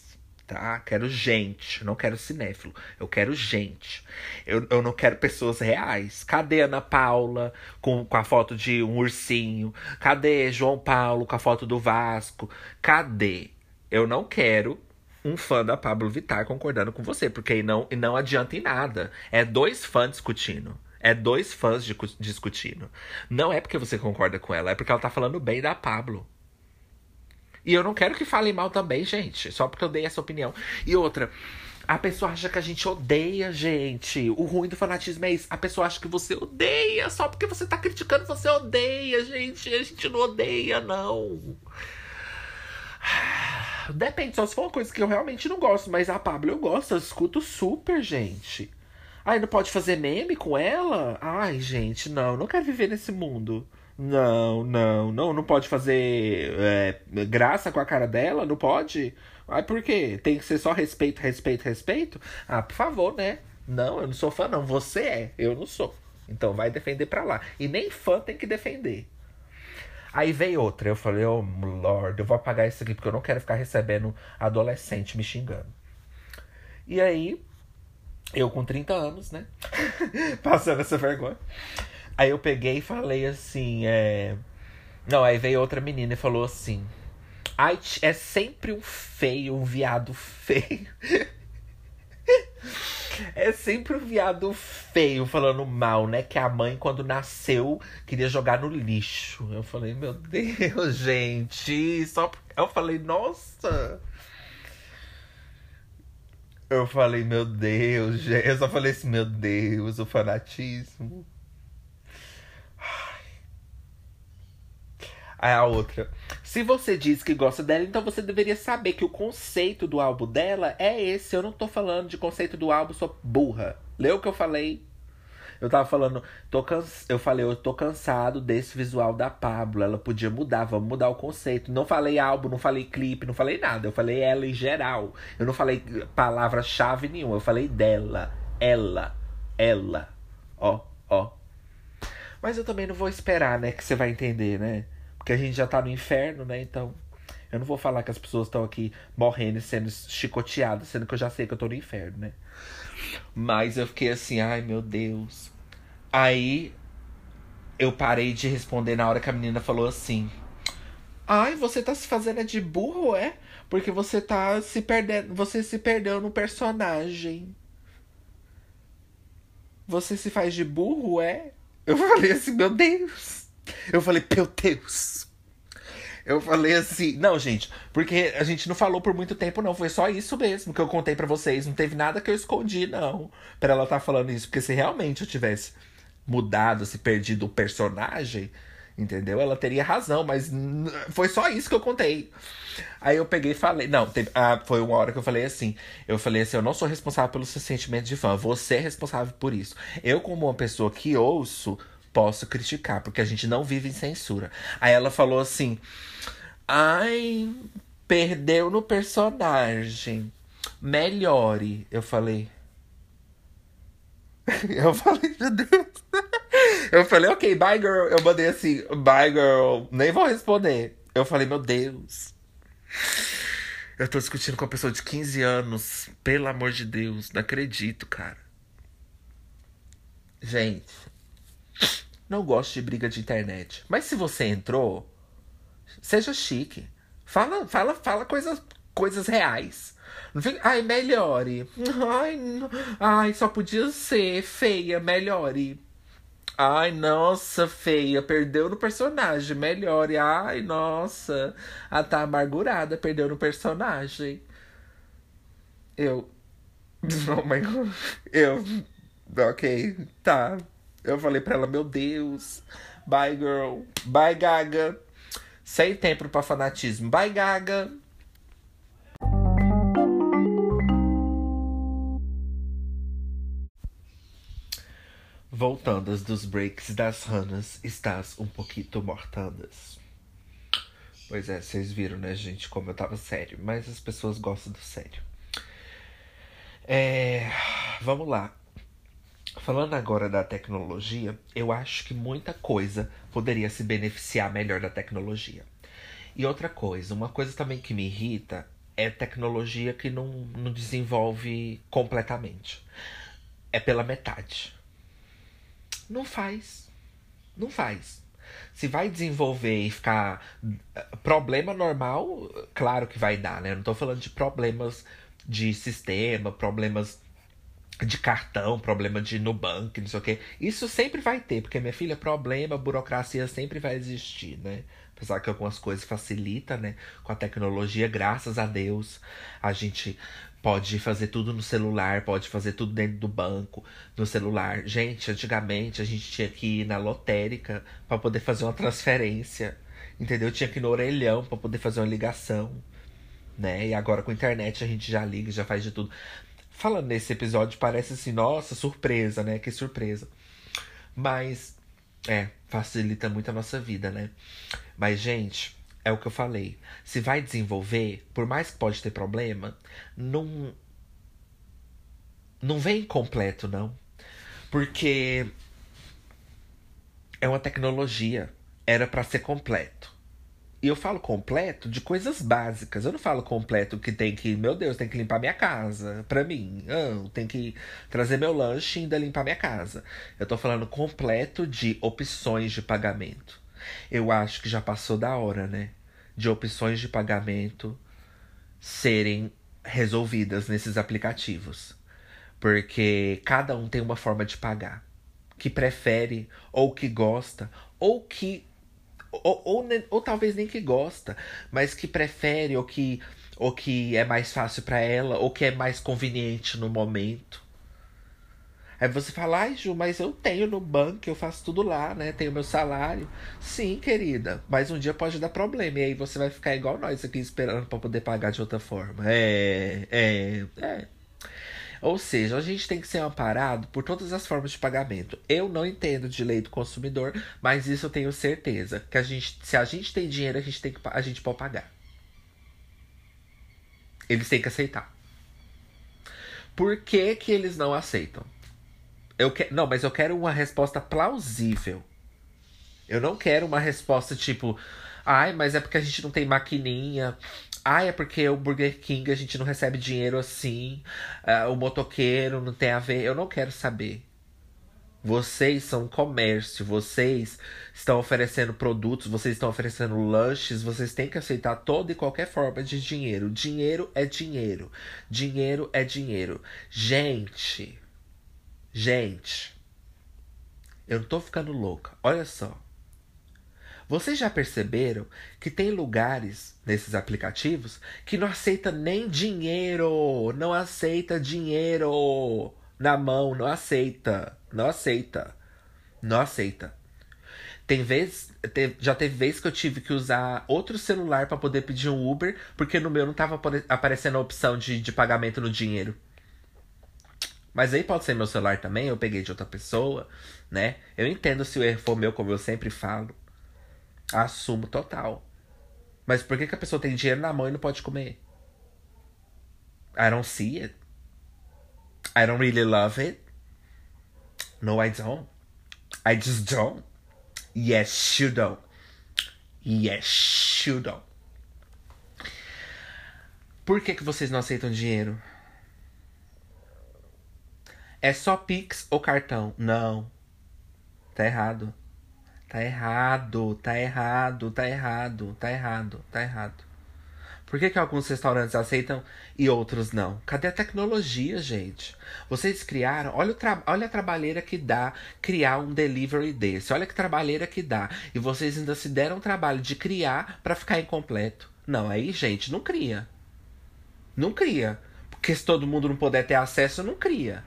tá? Quero gente, não quero cinéfilo. Eu quero gente. Eu, eu não quero pessoas reais. Cadê Ana Paula com, com a foto de um ursinho? Cadê João Paulo com a foto do Vasco? Cadê? Eu não quero um fã da Pablo Vittar concordando com você, porque não, não adianta em nada. É dois fãs discutindo. É dois fãs discutindo. Não é porque você concorda com ela, é porque ela tá falando bem da Pablo. E eu não quero que falem mal também, gente. Só porque eu dei essa opinião. E outra, A pessoa acha que a gente odeia, gente. O ruim do fanatismo é isso. A pessoa acha que você odeia. Só porque você tá criticando, você odeia, gente. A gente não odeia, não. Depende, só se for uma coisa que eu realmente não gosto. Mas a Pablo eu gosto, eu escuto super, gente. Ai, não pode fazer meme com ela? Ai, gente, não, não quero viver nesse mundo. Não, não, não, não pode fazer é, graça com a cara dela, não pode? Ai, por quê? Tem que ser só respeito, respeito, respeito? Ah, por favor, né? Não, eu não sou fã, não. Você é, eu não sou. Então vai defender pra lá. E nem fã tem que defender. Aí veio outra. Eu falei, oh Lord, eu vou apagar isso aqui porque eu não quero ficar recebendo adolescente me xingando. E aí, eu com 30 anos, né? *laughs* Passando essa vergonha. Aí eu peguei e falei assim, é. Não, aí veio outra menina e falou assim. Ai, é sempre um feio, um viado feio. *laughs* É sempre um viado feio falando mal, né? Que a mãe, quando nasceu, queria jogar no lixo. Eu falei, meu Deus, *laughs* gente. Só Eu falei, nossa. Eu falei, meu Deus, gente. Eu só falei assim, meu Deus, o fanatismo. A outra. Se você diz que gosta dela, então você deveria saber que o conceito do álbum dela é esse. Eu não tô falando de conceito do álbum, sou burra. Leu o que eu falei? Eu tava falando, tô cansa... eu falei, eu tô cansado desse visual da Pablo. Ela podia mudar, vamos mudar o conceito. Não falei álbum, não falei clipe, não falei nada. Eu falei ela em geral. Eu não falei palavra-chave nenhuma. Eu falei dela. Ela. Ela. Ó, ó. Mas eu também não vou esperar, né? Que você vai entender, né? Porque a gente já tá no inferno, né? Então, eu não vou falar que as pessoas estão aqui morrendo e sendo chicoteadas, sendo que eu já sei que eu tô no inferno, né? Mas eu fiquei assim, ai meu Deus. Aí eu parei de responder na hora que a menina falou assim: Ai, você tá se fazendo de burro, é? Porque você tá se perdendo. Você se perdeu no personagem. Você se faz de burro, é? Eu falei assim, meu Deus. Eu falei, meu Deus. Eu falei assim, não, gente, porque a gente não falou por muito tempo, não. Foi só isso mesmo que eu contei para vocês. Não teve nada que eu escondi, não. Pra ela estar tá falando isso. Porque se realmente eu tivesse mudado, se perdido o personagem, entendeu? Ela teria razão, mas foi só isso que eu contei. Aí eu peguei e falei. Não, teve, ah, foi uma hora que eu falei assim. Eu falei assim: eu não sou responsável pelo seu sentimento de fã. Você é responsável por isso. Eu, como uma pessoa que ouço posso criticar, porque a gente não vive em censura. Aí ela falou assim: Ai, perdeu no personagem. Melhore. Eu falei. *laughs* Eu falei, meu Deus. Eu falei, ok, bye girl. Eu mandei assim, bye girl. Nem vou responder. Eu falei, meu Deus. Eu tô discutindo com uma pessoa de 15 anos. Pelo amor de Deus. Não acredito, cara. Gente. Não gosto de briga de internet. Mas se você entrou, seja chique. Fala, fala, fala coisas, coisas reais. Não fica, ai, melhore. Ai, ai, só podia ser feia, melhore. Ai, nossa, feia, perdeu no personagem, melhore. Ai, nossa, a tá amargurada, perdeu no personagem. Eu. *laughs* Oh my God. Eu. Ok, tá. Eu falei pra ela, meu Deus. Bye, girl. Bye, Gaga. Sem tempo pra fanatismo. Bye, Gaga. Voltandas dos breaks das ranas, estás um pouquinho mortandas. Pois é, vocês viram, né, gente, como eu tava sério. Mas as pessoas gostam do sério. É. Vamos lá. Falando agora da tecnologia, eu acho que muita coisa poderia se beneficiar melhor da tecnologia. E outra coisa, uma coisa também que me irrita é tecnologia que não, não desenvolve completamente. É pela metade. Não faz. Não faz. Se vai desenvolver e ficar. Problema normal, claro que vai dar, né? Eu não tô falando de problemas de sistema, problemas de cartão, problema de Nubank, não sei o quê. Isso sempre vai ter, porque minha filha, problema, burocracia sempre vai existir, né? Apesar que algumas coisas facilita, né? Com a tecnologia, graças a Deus, a gente pode fazer tudo no celular, pode fazer tudo dentro do banco, no celular. Gente, antigamente a gente tinha que ir na lotérica para poder fazer uma transferência, entendeu? Tinha que ir no orelhão para poder fazer uma ligação, né? E agora com a internet a gente já liga, já faz de tudo. Falando nesse episódio, parece assim, nossa, surpresa, né? Que surpresa. Mas, é, facilita muito a nossa vida, né? Mas, gente, é o que eu falei. Se vai desenvolver, por mais que pode ter problema, não. Não vem completo, não. Porque é uma tecnologia. Era para ser completo. E eu falo completo de coisas básicas. Eu não falo completo que tem que, meu Deus, tem que limpar minha casa. Pra mim. Não, tem que trazer meu lanche e ainda limpar minha casa. Eu tô falando completo de opções de pagamento. Eu acho que já passou da hora, né? De opções de pagamento serem resolvidas nesses aplicativos. Porque cada um tem uma forma de pagar. Que prefere, ou que gosta, ou que ou, ou, ou, talvez nem que gosta, mas que prefere, ou que, ou que é mais fácil para ela, ou que é mais conveniente no momento. Aí você fala, ai Ju, mas eu tenho no banco, eu faço tudo lá, né? Tenho meu salário. Sim, querida, mas um dia pode dar problema. E aí você vai ficar igual nós aqui esperando para poder pagar de outra forma. É, é, é. Ou seja, a gente tem que ser amparado por todas as formas de pagamento. Eu não entendo de lei do consumidor, mas isso eu tenho certeza. Que a gente, se a gente tem dinheiro, a gente, tem que, a gente pode pagar. Eles têm que aceitar. Por que, que eles não aceitam? Eu que, não, mas eu quero uma resposta plausível. Eu não quero uma resposta tipo, ai, mas é porque a gente não tem maquininha. Ah, é porque o Burger King a gente não recebe dinheiro assim. Uh, o motoqueiro não tem a ver. Eu não quero saber. Vocês são comércio, vocês estão oferecendo produtos, vocês estão oferecendo lanches, vocês têm que aceitar toda e qualquer forma de dinheiro. Dinheiro é dinheiro. Dinheiro é dinheiro. Gente, gente, eu não tô ficando louca. Olha só. Vocês já perceberam que tem lugares nesses aplicativos que não aceita nem dinheiro, não aceita dinheiro na mão, não aceita, não aceita, não aceita. Tem vez, já teve vez que eu tive que usar outro celular para poder pedir um Uber, porque no meu não tava aparecendo a opção de, de pagamento no dinheiro. Mas aí pode ser meu celular também, eu peguei de outra pessoa, né? Eu entendo se o erro for meu, como eu sempre falo. Assumo total. Mas por que, que a pessoa tem dinheiro na mão e não pode comer? I don't see it. I don't really love it. No, I don't. I just don't. Yes, you don't. Yes, you don't. Por que, que vocês não aceitam dinheiro? É só Pix ou cartão? Não. Tá errado. Tá errado, tá errado, tá errado, tá errado, tá errado. Por que, que alguns restaurantes aceitam e outros não? Cadê a tecnologia, gente? Vocês criaram. Olha, o tra... olha a trabalheira que dá criar um delivery desse. Olha que trabalheira que dá. E vocês ainda se deram o trabalho de criar para ficar incompleto. Não, aí, gente, não cria. Não cria. Porque se todo mundo não puder ter acesso, não cria.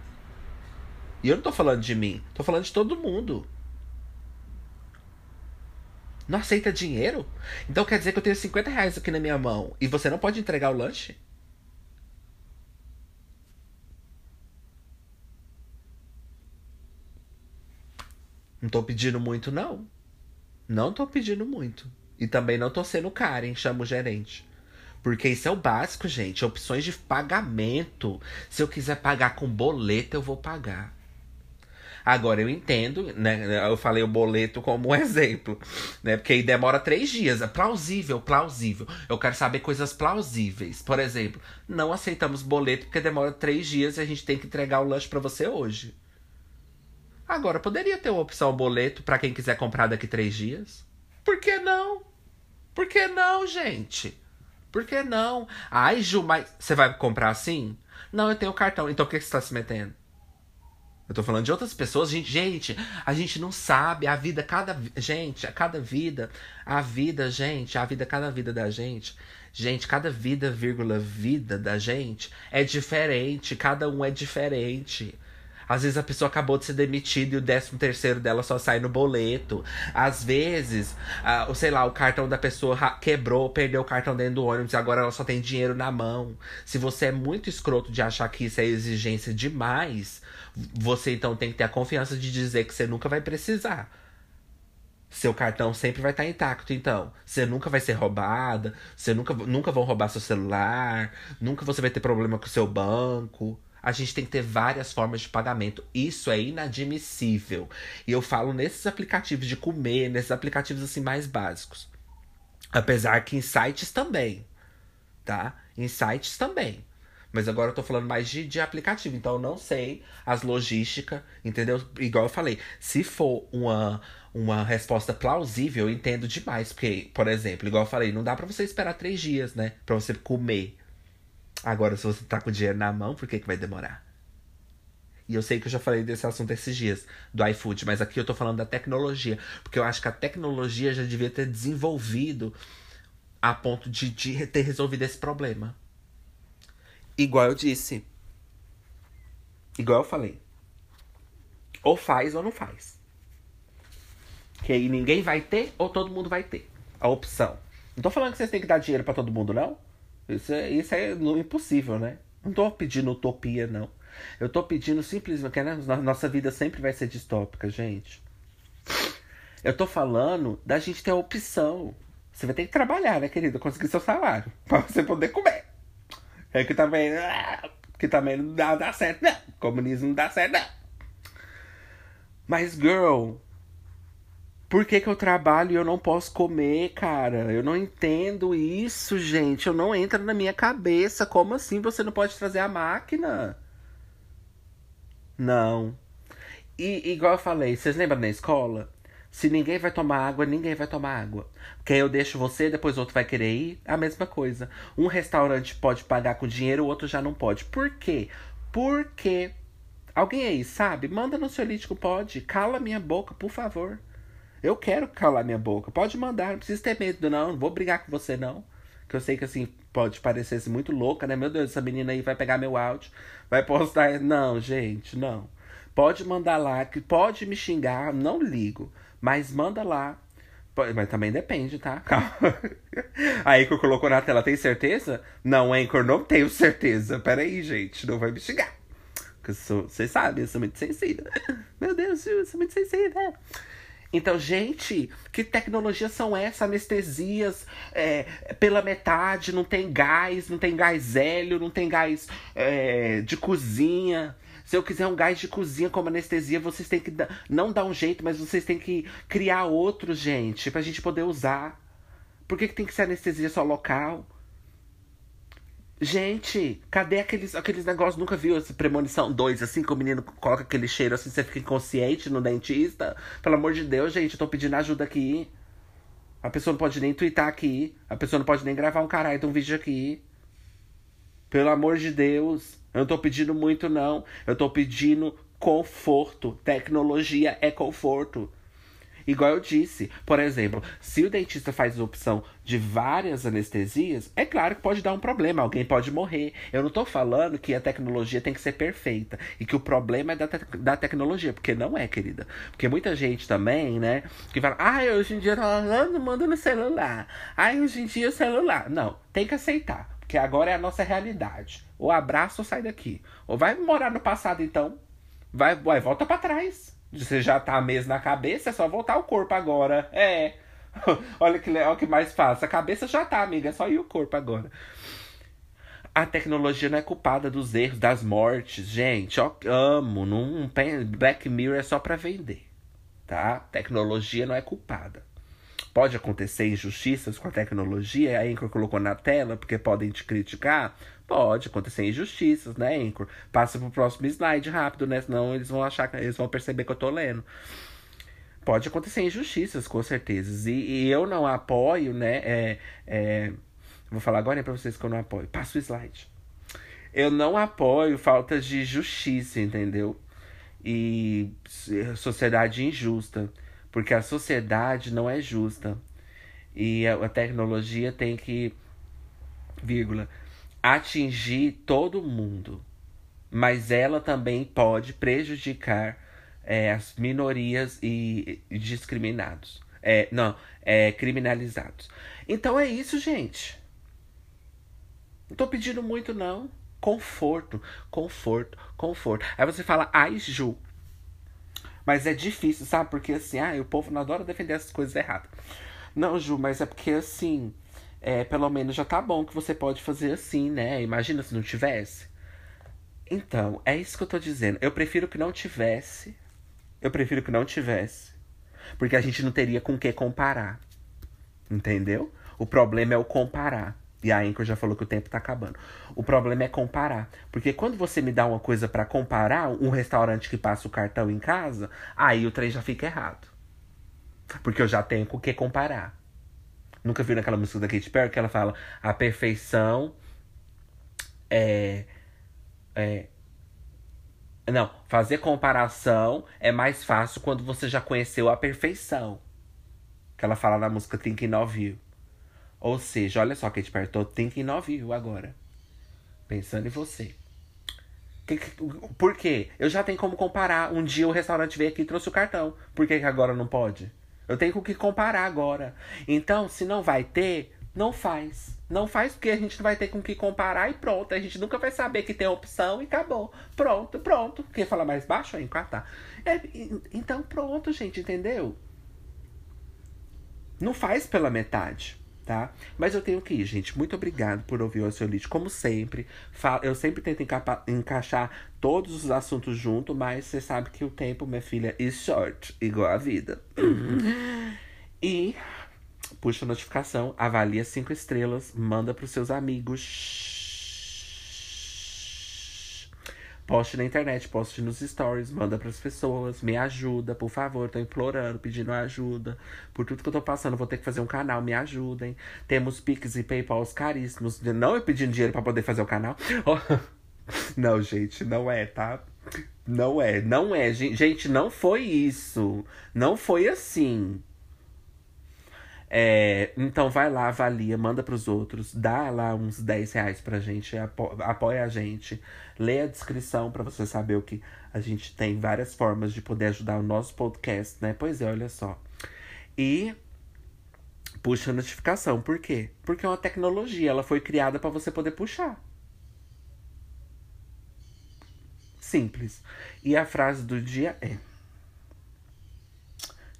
E eu não tô falando de mim, tô falando de todo mundo. Não aceita dinheiro? Então quer dizer que eu tenho 50 reais aqui na minha mão e você não pode entregar o lanche? Não tô pedindo muito, não. Não tô pedindo muito. E também não tô sendo Karen, chamo o gerente. Porque isso é o básico, gente. Opções de pagamento. Se eu quiser pagar com boleto, eu vou pagar. Agora, eu entendo, né? Eu falei o boleto como um *laughs* exemplo, né? Porque aí demora três dias. É plausível, plausível. Eu quero saber coisas plausíveis. Por exemplo, não aceitamos boleto porque demora três dias e a gente tem que entregar o lanche para você hoje. Agora, poderia ter uma opção boleto para quem quiser comprar daqui três dias? Por que não? Por que não, gente? Por que não? Ai, Ju, mas você vai comprar assim? Não, eu tenho cartão. Então o que você está se metendo? Eu tô falando de outras pessoas. Gente, gente, a gente não sabe. A vida, cada. Gente, a cada vida. A vida, gente, a vida, cada vida da gente. Gente, cada vida, vírgula, vida da gente é diferente. Cada um é diferente. Às vezes a pessoa acabou de ser demitida e o décimo terceiro dela só sai no boleto. Às vezes, uh, sei lá, o cartão da pessoa quebrou, perdeu o cartão dentro do ônibus e agora ela só tem dinheiro na mão. Se você é muito escroto de achar que isso é exigência demais, você então tem que ter a confiança de dizer que você nunca vai precisar. Seu cartão sempre vai estar intacto, então. Você nunca vai ser roubada, você nunca, nunca vão roubar seu celular, nunca você vai ter problema com o seu banco a gente tem que ter várias formas de pagamento. Isso é inadmissível. E eu falo nesses aplicativos de comer, nesses aplicativos assim mais básicos. Apesar que em sites também, tá? Em sites também. Mas agora eu tô falando mais de, de aplicativo, então eu não sei as logísticas, entendeu? Igual eu falei, se for uma, uma resposta plausível, eu entendo demais. Porque, por exemplo, igual eu falei, não dá para você esperar três dias, né? Pra você comer. Agora, se você tá com o dinheiro na mão, por que, que vai demorar? E eu sei que eu já falei desse assunto esses dias, do iFood, mas aqui eu tô falando da tecnologia. Porque eu acho que a tecnologia já devia ter desenvolvido a ponto de, de ter resolvido esse problema. Igual eu disse. Igual eu falei. Ou faz ou não faz. Que aí ninguém vai ter ou todo mundo vai ter. A opção. Não tô falando que vocês têm que dar dinheiro para todo mundo, não. Isso é, isso é impossível, né? Não tô pedindo utopia, não. Eu tô pedindo simplesmente que né, nossa vida sempre vai ser distópica, gente. Eu tô falando da gente ter a opção. Você vai ter que trabalhar, né, querido? Conseguir seu salário. *laughs* Pra você poder comer. É que também. Que também não dá, dá certo, não. Comunismo não dá certo, não. Mas, girl, por que, que eu trabalho e eu não posso comer, cara? Eu não entendo isso, gente. Eu não entra na minha cabeça. Como assim você não pode trazer a máquina? Não. E igual eu falei, vocês lembram na escola? Se ninguém vai tomar água, ninguém vai tomar água. Porque eu deixo você, depois outro vai querer ir. A mesma coisa. Um restaurante pode pagar com dinheiro, o outro já não pode. Por quê? Porque. Alguém aí sabe? Manda no seu lítico, pode. Cala minha boca, por favor. Eu quero calar minha boca. Pode mandar, não precisa ter medo, não. Não vou brigar com você, não. Que eu sei que assim, pode parecer assim, muito louca, né? Meu Deus, essa menina aí vai pegar meu áudio, vai postar. Não, gente, não. Pode mandar lá, que pode me xingar, não ligo. Mas manda lá. Mas também depende, tá? *laughs* Calma. Aí que eu colocou na tela, tem certeza? Não, Anchor, não tenho certeza. Pera aí, gente, não vai me xingar. Porque vocês sabem, eu sou muito sensível. Meu Deus, eu sou muito sensível. Então, gente, que tecnologias são essas? Anestesias é, pela metade, não tem gás, não tem gás hélio, não tem gás é, de cozinha. Se eu quiser um gás de cozinha como anestesia, vocês têm que não dar um jeito, mas vocês têm que criar outro, gente, pra gente poder usar. Por que, que tem que ser anestesia só local? Gente, cadê aqueles, aqueles negócios? Nunca viu essa premonição 2, assim, que o menino coloca aquele cheiro assim, você fica inconsciente no dentista? Pelo amor de Deus, gente, eu tô pedindo ajuda aqui. A pessoa não pode nem twittar aqui. A pessoa não pode nem gravar um caralho de um vídeo aqui. Pelo amor de Deus. Eu não tô pedindo muito, não. Eu tô pedindo conforto. Tecnologia é conforto. Igual eu disse, por exemplo, se o dentista faz opção de várias anestesias, é claro que pode dar um problema, alguém pode morrer. Eu não tô falando que a tecnologia tem que ser perfeita e que o problema é da, te da tecnologia, porque não é, querida. Porque muita gente também, né, que fala, ai, hoje em dia tá manda, no celular. Ai, hoje em dia o celular. Não, tem que aceitar, porque agora é a nossa realidade. Ou abraça ou sai daqui. Ou vai morar no passado então. Vai, vai volta para trás. Você já tá mesmo na cabeça, é só voltar o corpo agora. É. *laughs* olha que, olha que mais fácil. A cabeça já tá, amiga, é só ir o corpo agora. A tecnologia não é culpada dos erros, das mortes. Gente, ó, amo. Não, Black Mirror é só pra vender. Tá? Tecnologia não é culpada. Pode acontecer injustiças com a tecnologia, a Anchor colocou na tela, porque podem te criticar. Pode acontecer injustiças, né, Anchor? Passa pro próximo slide rápido, né? Senão eles vão achar, eles vão perceber que eu tô lendo. Pode acontecer injustiças, com certeza. E, e eu não apoio, né? É, é... Vou falar agora para vocês que eu não apoio. Passa o slide. Eu não apoio falta de justiça, entendeu? e sociedade injusta. Porque a sociedade não é justa. E a, tecnologia tem que, vírgula, atingir todo mundo. Mas ela também pode prejudicar é, as minorias e, discriminados. É, não, é, criminalizados. Então é isso, gente. Não tô pedindo muito, não. Conforto, conforto, conforto. Aí você fala, ai, Ju. Mas é difícil, sabe? Porque assim, ah, o povo não adora defender essas coisas erradas. Não, Ju, mas é porque assim, é, pelo menos já tá bom que você pode fazer assim, né? Imagina se não tivesse. Então, é isso que eu tô dizendo. Eu prefiro que não tivesse. Eu prefiro que não tivesse. Porque a gente não teria com o que comparar. Entendeu? O problema é o comparar. E a Anchor já falou que o tempo tá acabando. O problema é comparar. Porque quando você me dá uma coisa para comparar, um restaurante que passa o cartão em casa, aí o trem já fica errado. Porque eu já tenho com o que comparar. Nunca viu naquela música da Katy Perry que ela fala: a perfeição é. É, não, fazer comparação é mais fácil quando você já conheceu a perfeição. Que ela fala na música Thinking of You. Ou seja, olha só, Katy Perry, tô thinking of you agora. Pensando em você. Que, que, por quê? Eu já tenho como comparar. Um dia o restaurante veio aqui e trouxe o cartão. Por que, que agora não pode? Eu tenho com que comparar agora. Então, se não vai ter, não faz. Não faz porque a gente não vai ter com que comparar e pronto. A gente nunca vai saber que tem opção e acabou. Pronto, pronto. Quer falar mais baixo? Aí, tá. É, então, pronto, gente, entendeu? Não faz pela metade tá? Mas eu tenho que ir, gente. Muito obrigado por ouvir o Ansiolite, como sempre. Eu sempre tento encaixar todos os assuntos junto, mas você sabe que o tempo, minha filha, is short, igual a vida. e puxa a notificação, avalia cinco estrelas, manda pros seus amigos Poste na internet, poste nos stories, manda pras pessoas, me ajuda, por favor, tô implorando, pedindo ajuda. Por tudo que eu tô passando, vou ter que fazer um canal, me ajudem. Temos Pix e Paypals caríssimos. Não eu pedindo dinheiro para poder fazer o canal. *laughs* Não, gente, não é, tá? Não é, não é. Gente, não foi isso. Não foi assim. É, então vai lá, avalia, manda pros outros, dá lá uns 10 reais pra gente, apo apoia a gente, lê a descrição para você saber o que a gente tem várias formas de poder ajudar o nosso podcast, né? Pois é, olha só. E puxa a notificação, por quê? Porque é uma tecnologia, ela foi criada para você poder puxar. Simples. E a frase do dia é: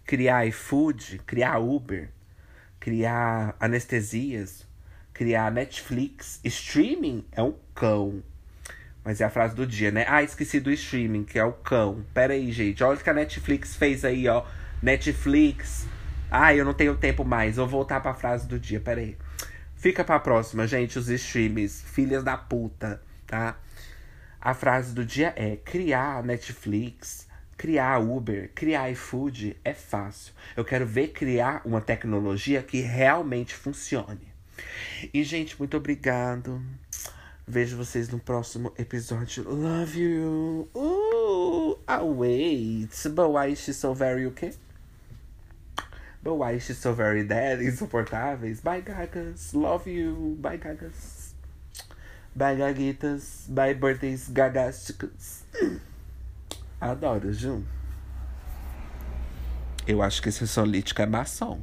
criar iFood, criar Uber criar anestesias, criar Netflix. Streaming é um cão. Mas é a frase do dia, né? Ah, esqueci do streaming, que é o cão. Pera aí, gente. Olha o que a Netflix fez aí, ó. Netflix. Ah, eu não tenho tempo mais. Vou voltar pra frase do dia. Pera aí. Fica pra próxima, gente, os streams. Filhas da puta, tá? A frase do dia é: criar Netflix Criar Uber, criar iFood é fácil. Eu quero ver criar uma tecnologia que realmente funcione. E, gente, muito obrigado. Vejo vocês no próximo episódio. Love you. Uh, ah, wait. But why is she so very o quê? But why is she so very dead? Insuportáveis. Bye, gagas. Love you. Bye, gagas. Bye, gaguitas. Bye, birthdays gagásticos. Adoro, Ju. Eu acho que esse solítico é maçom.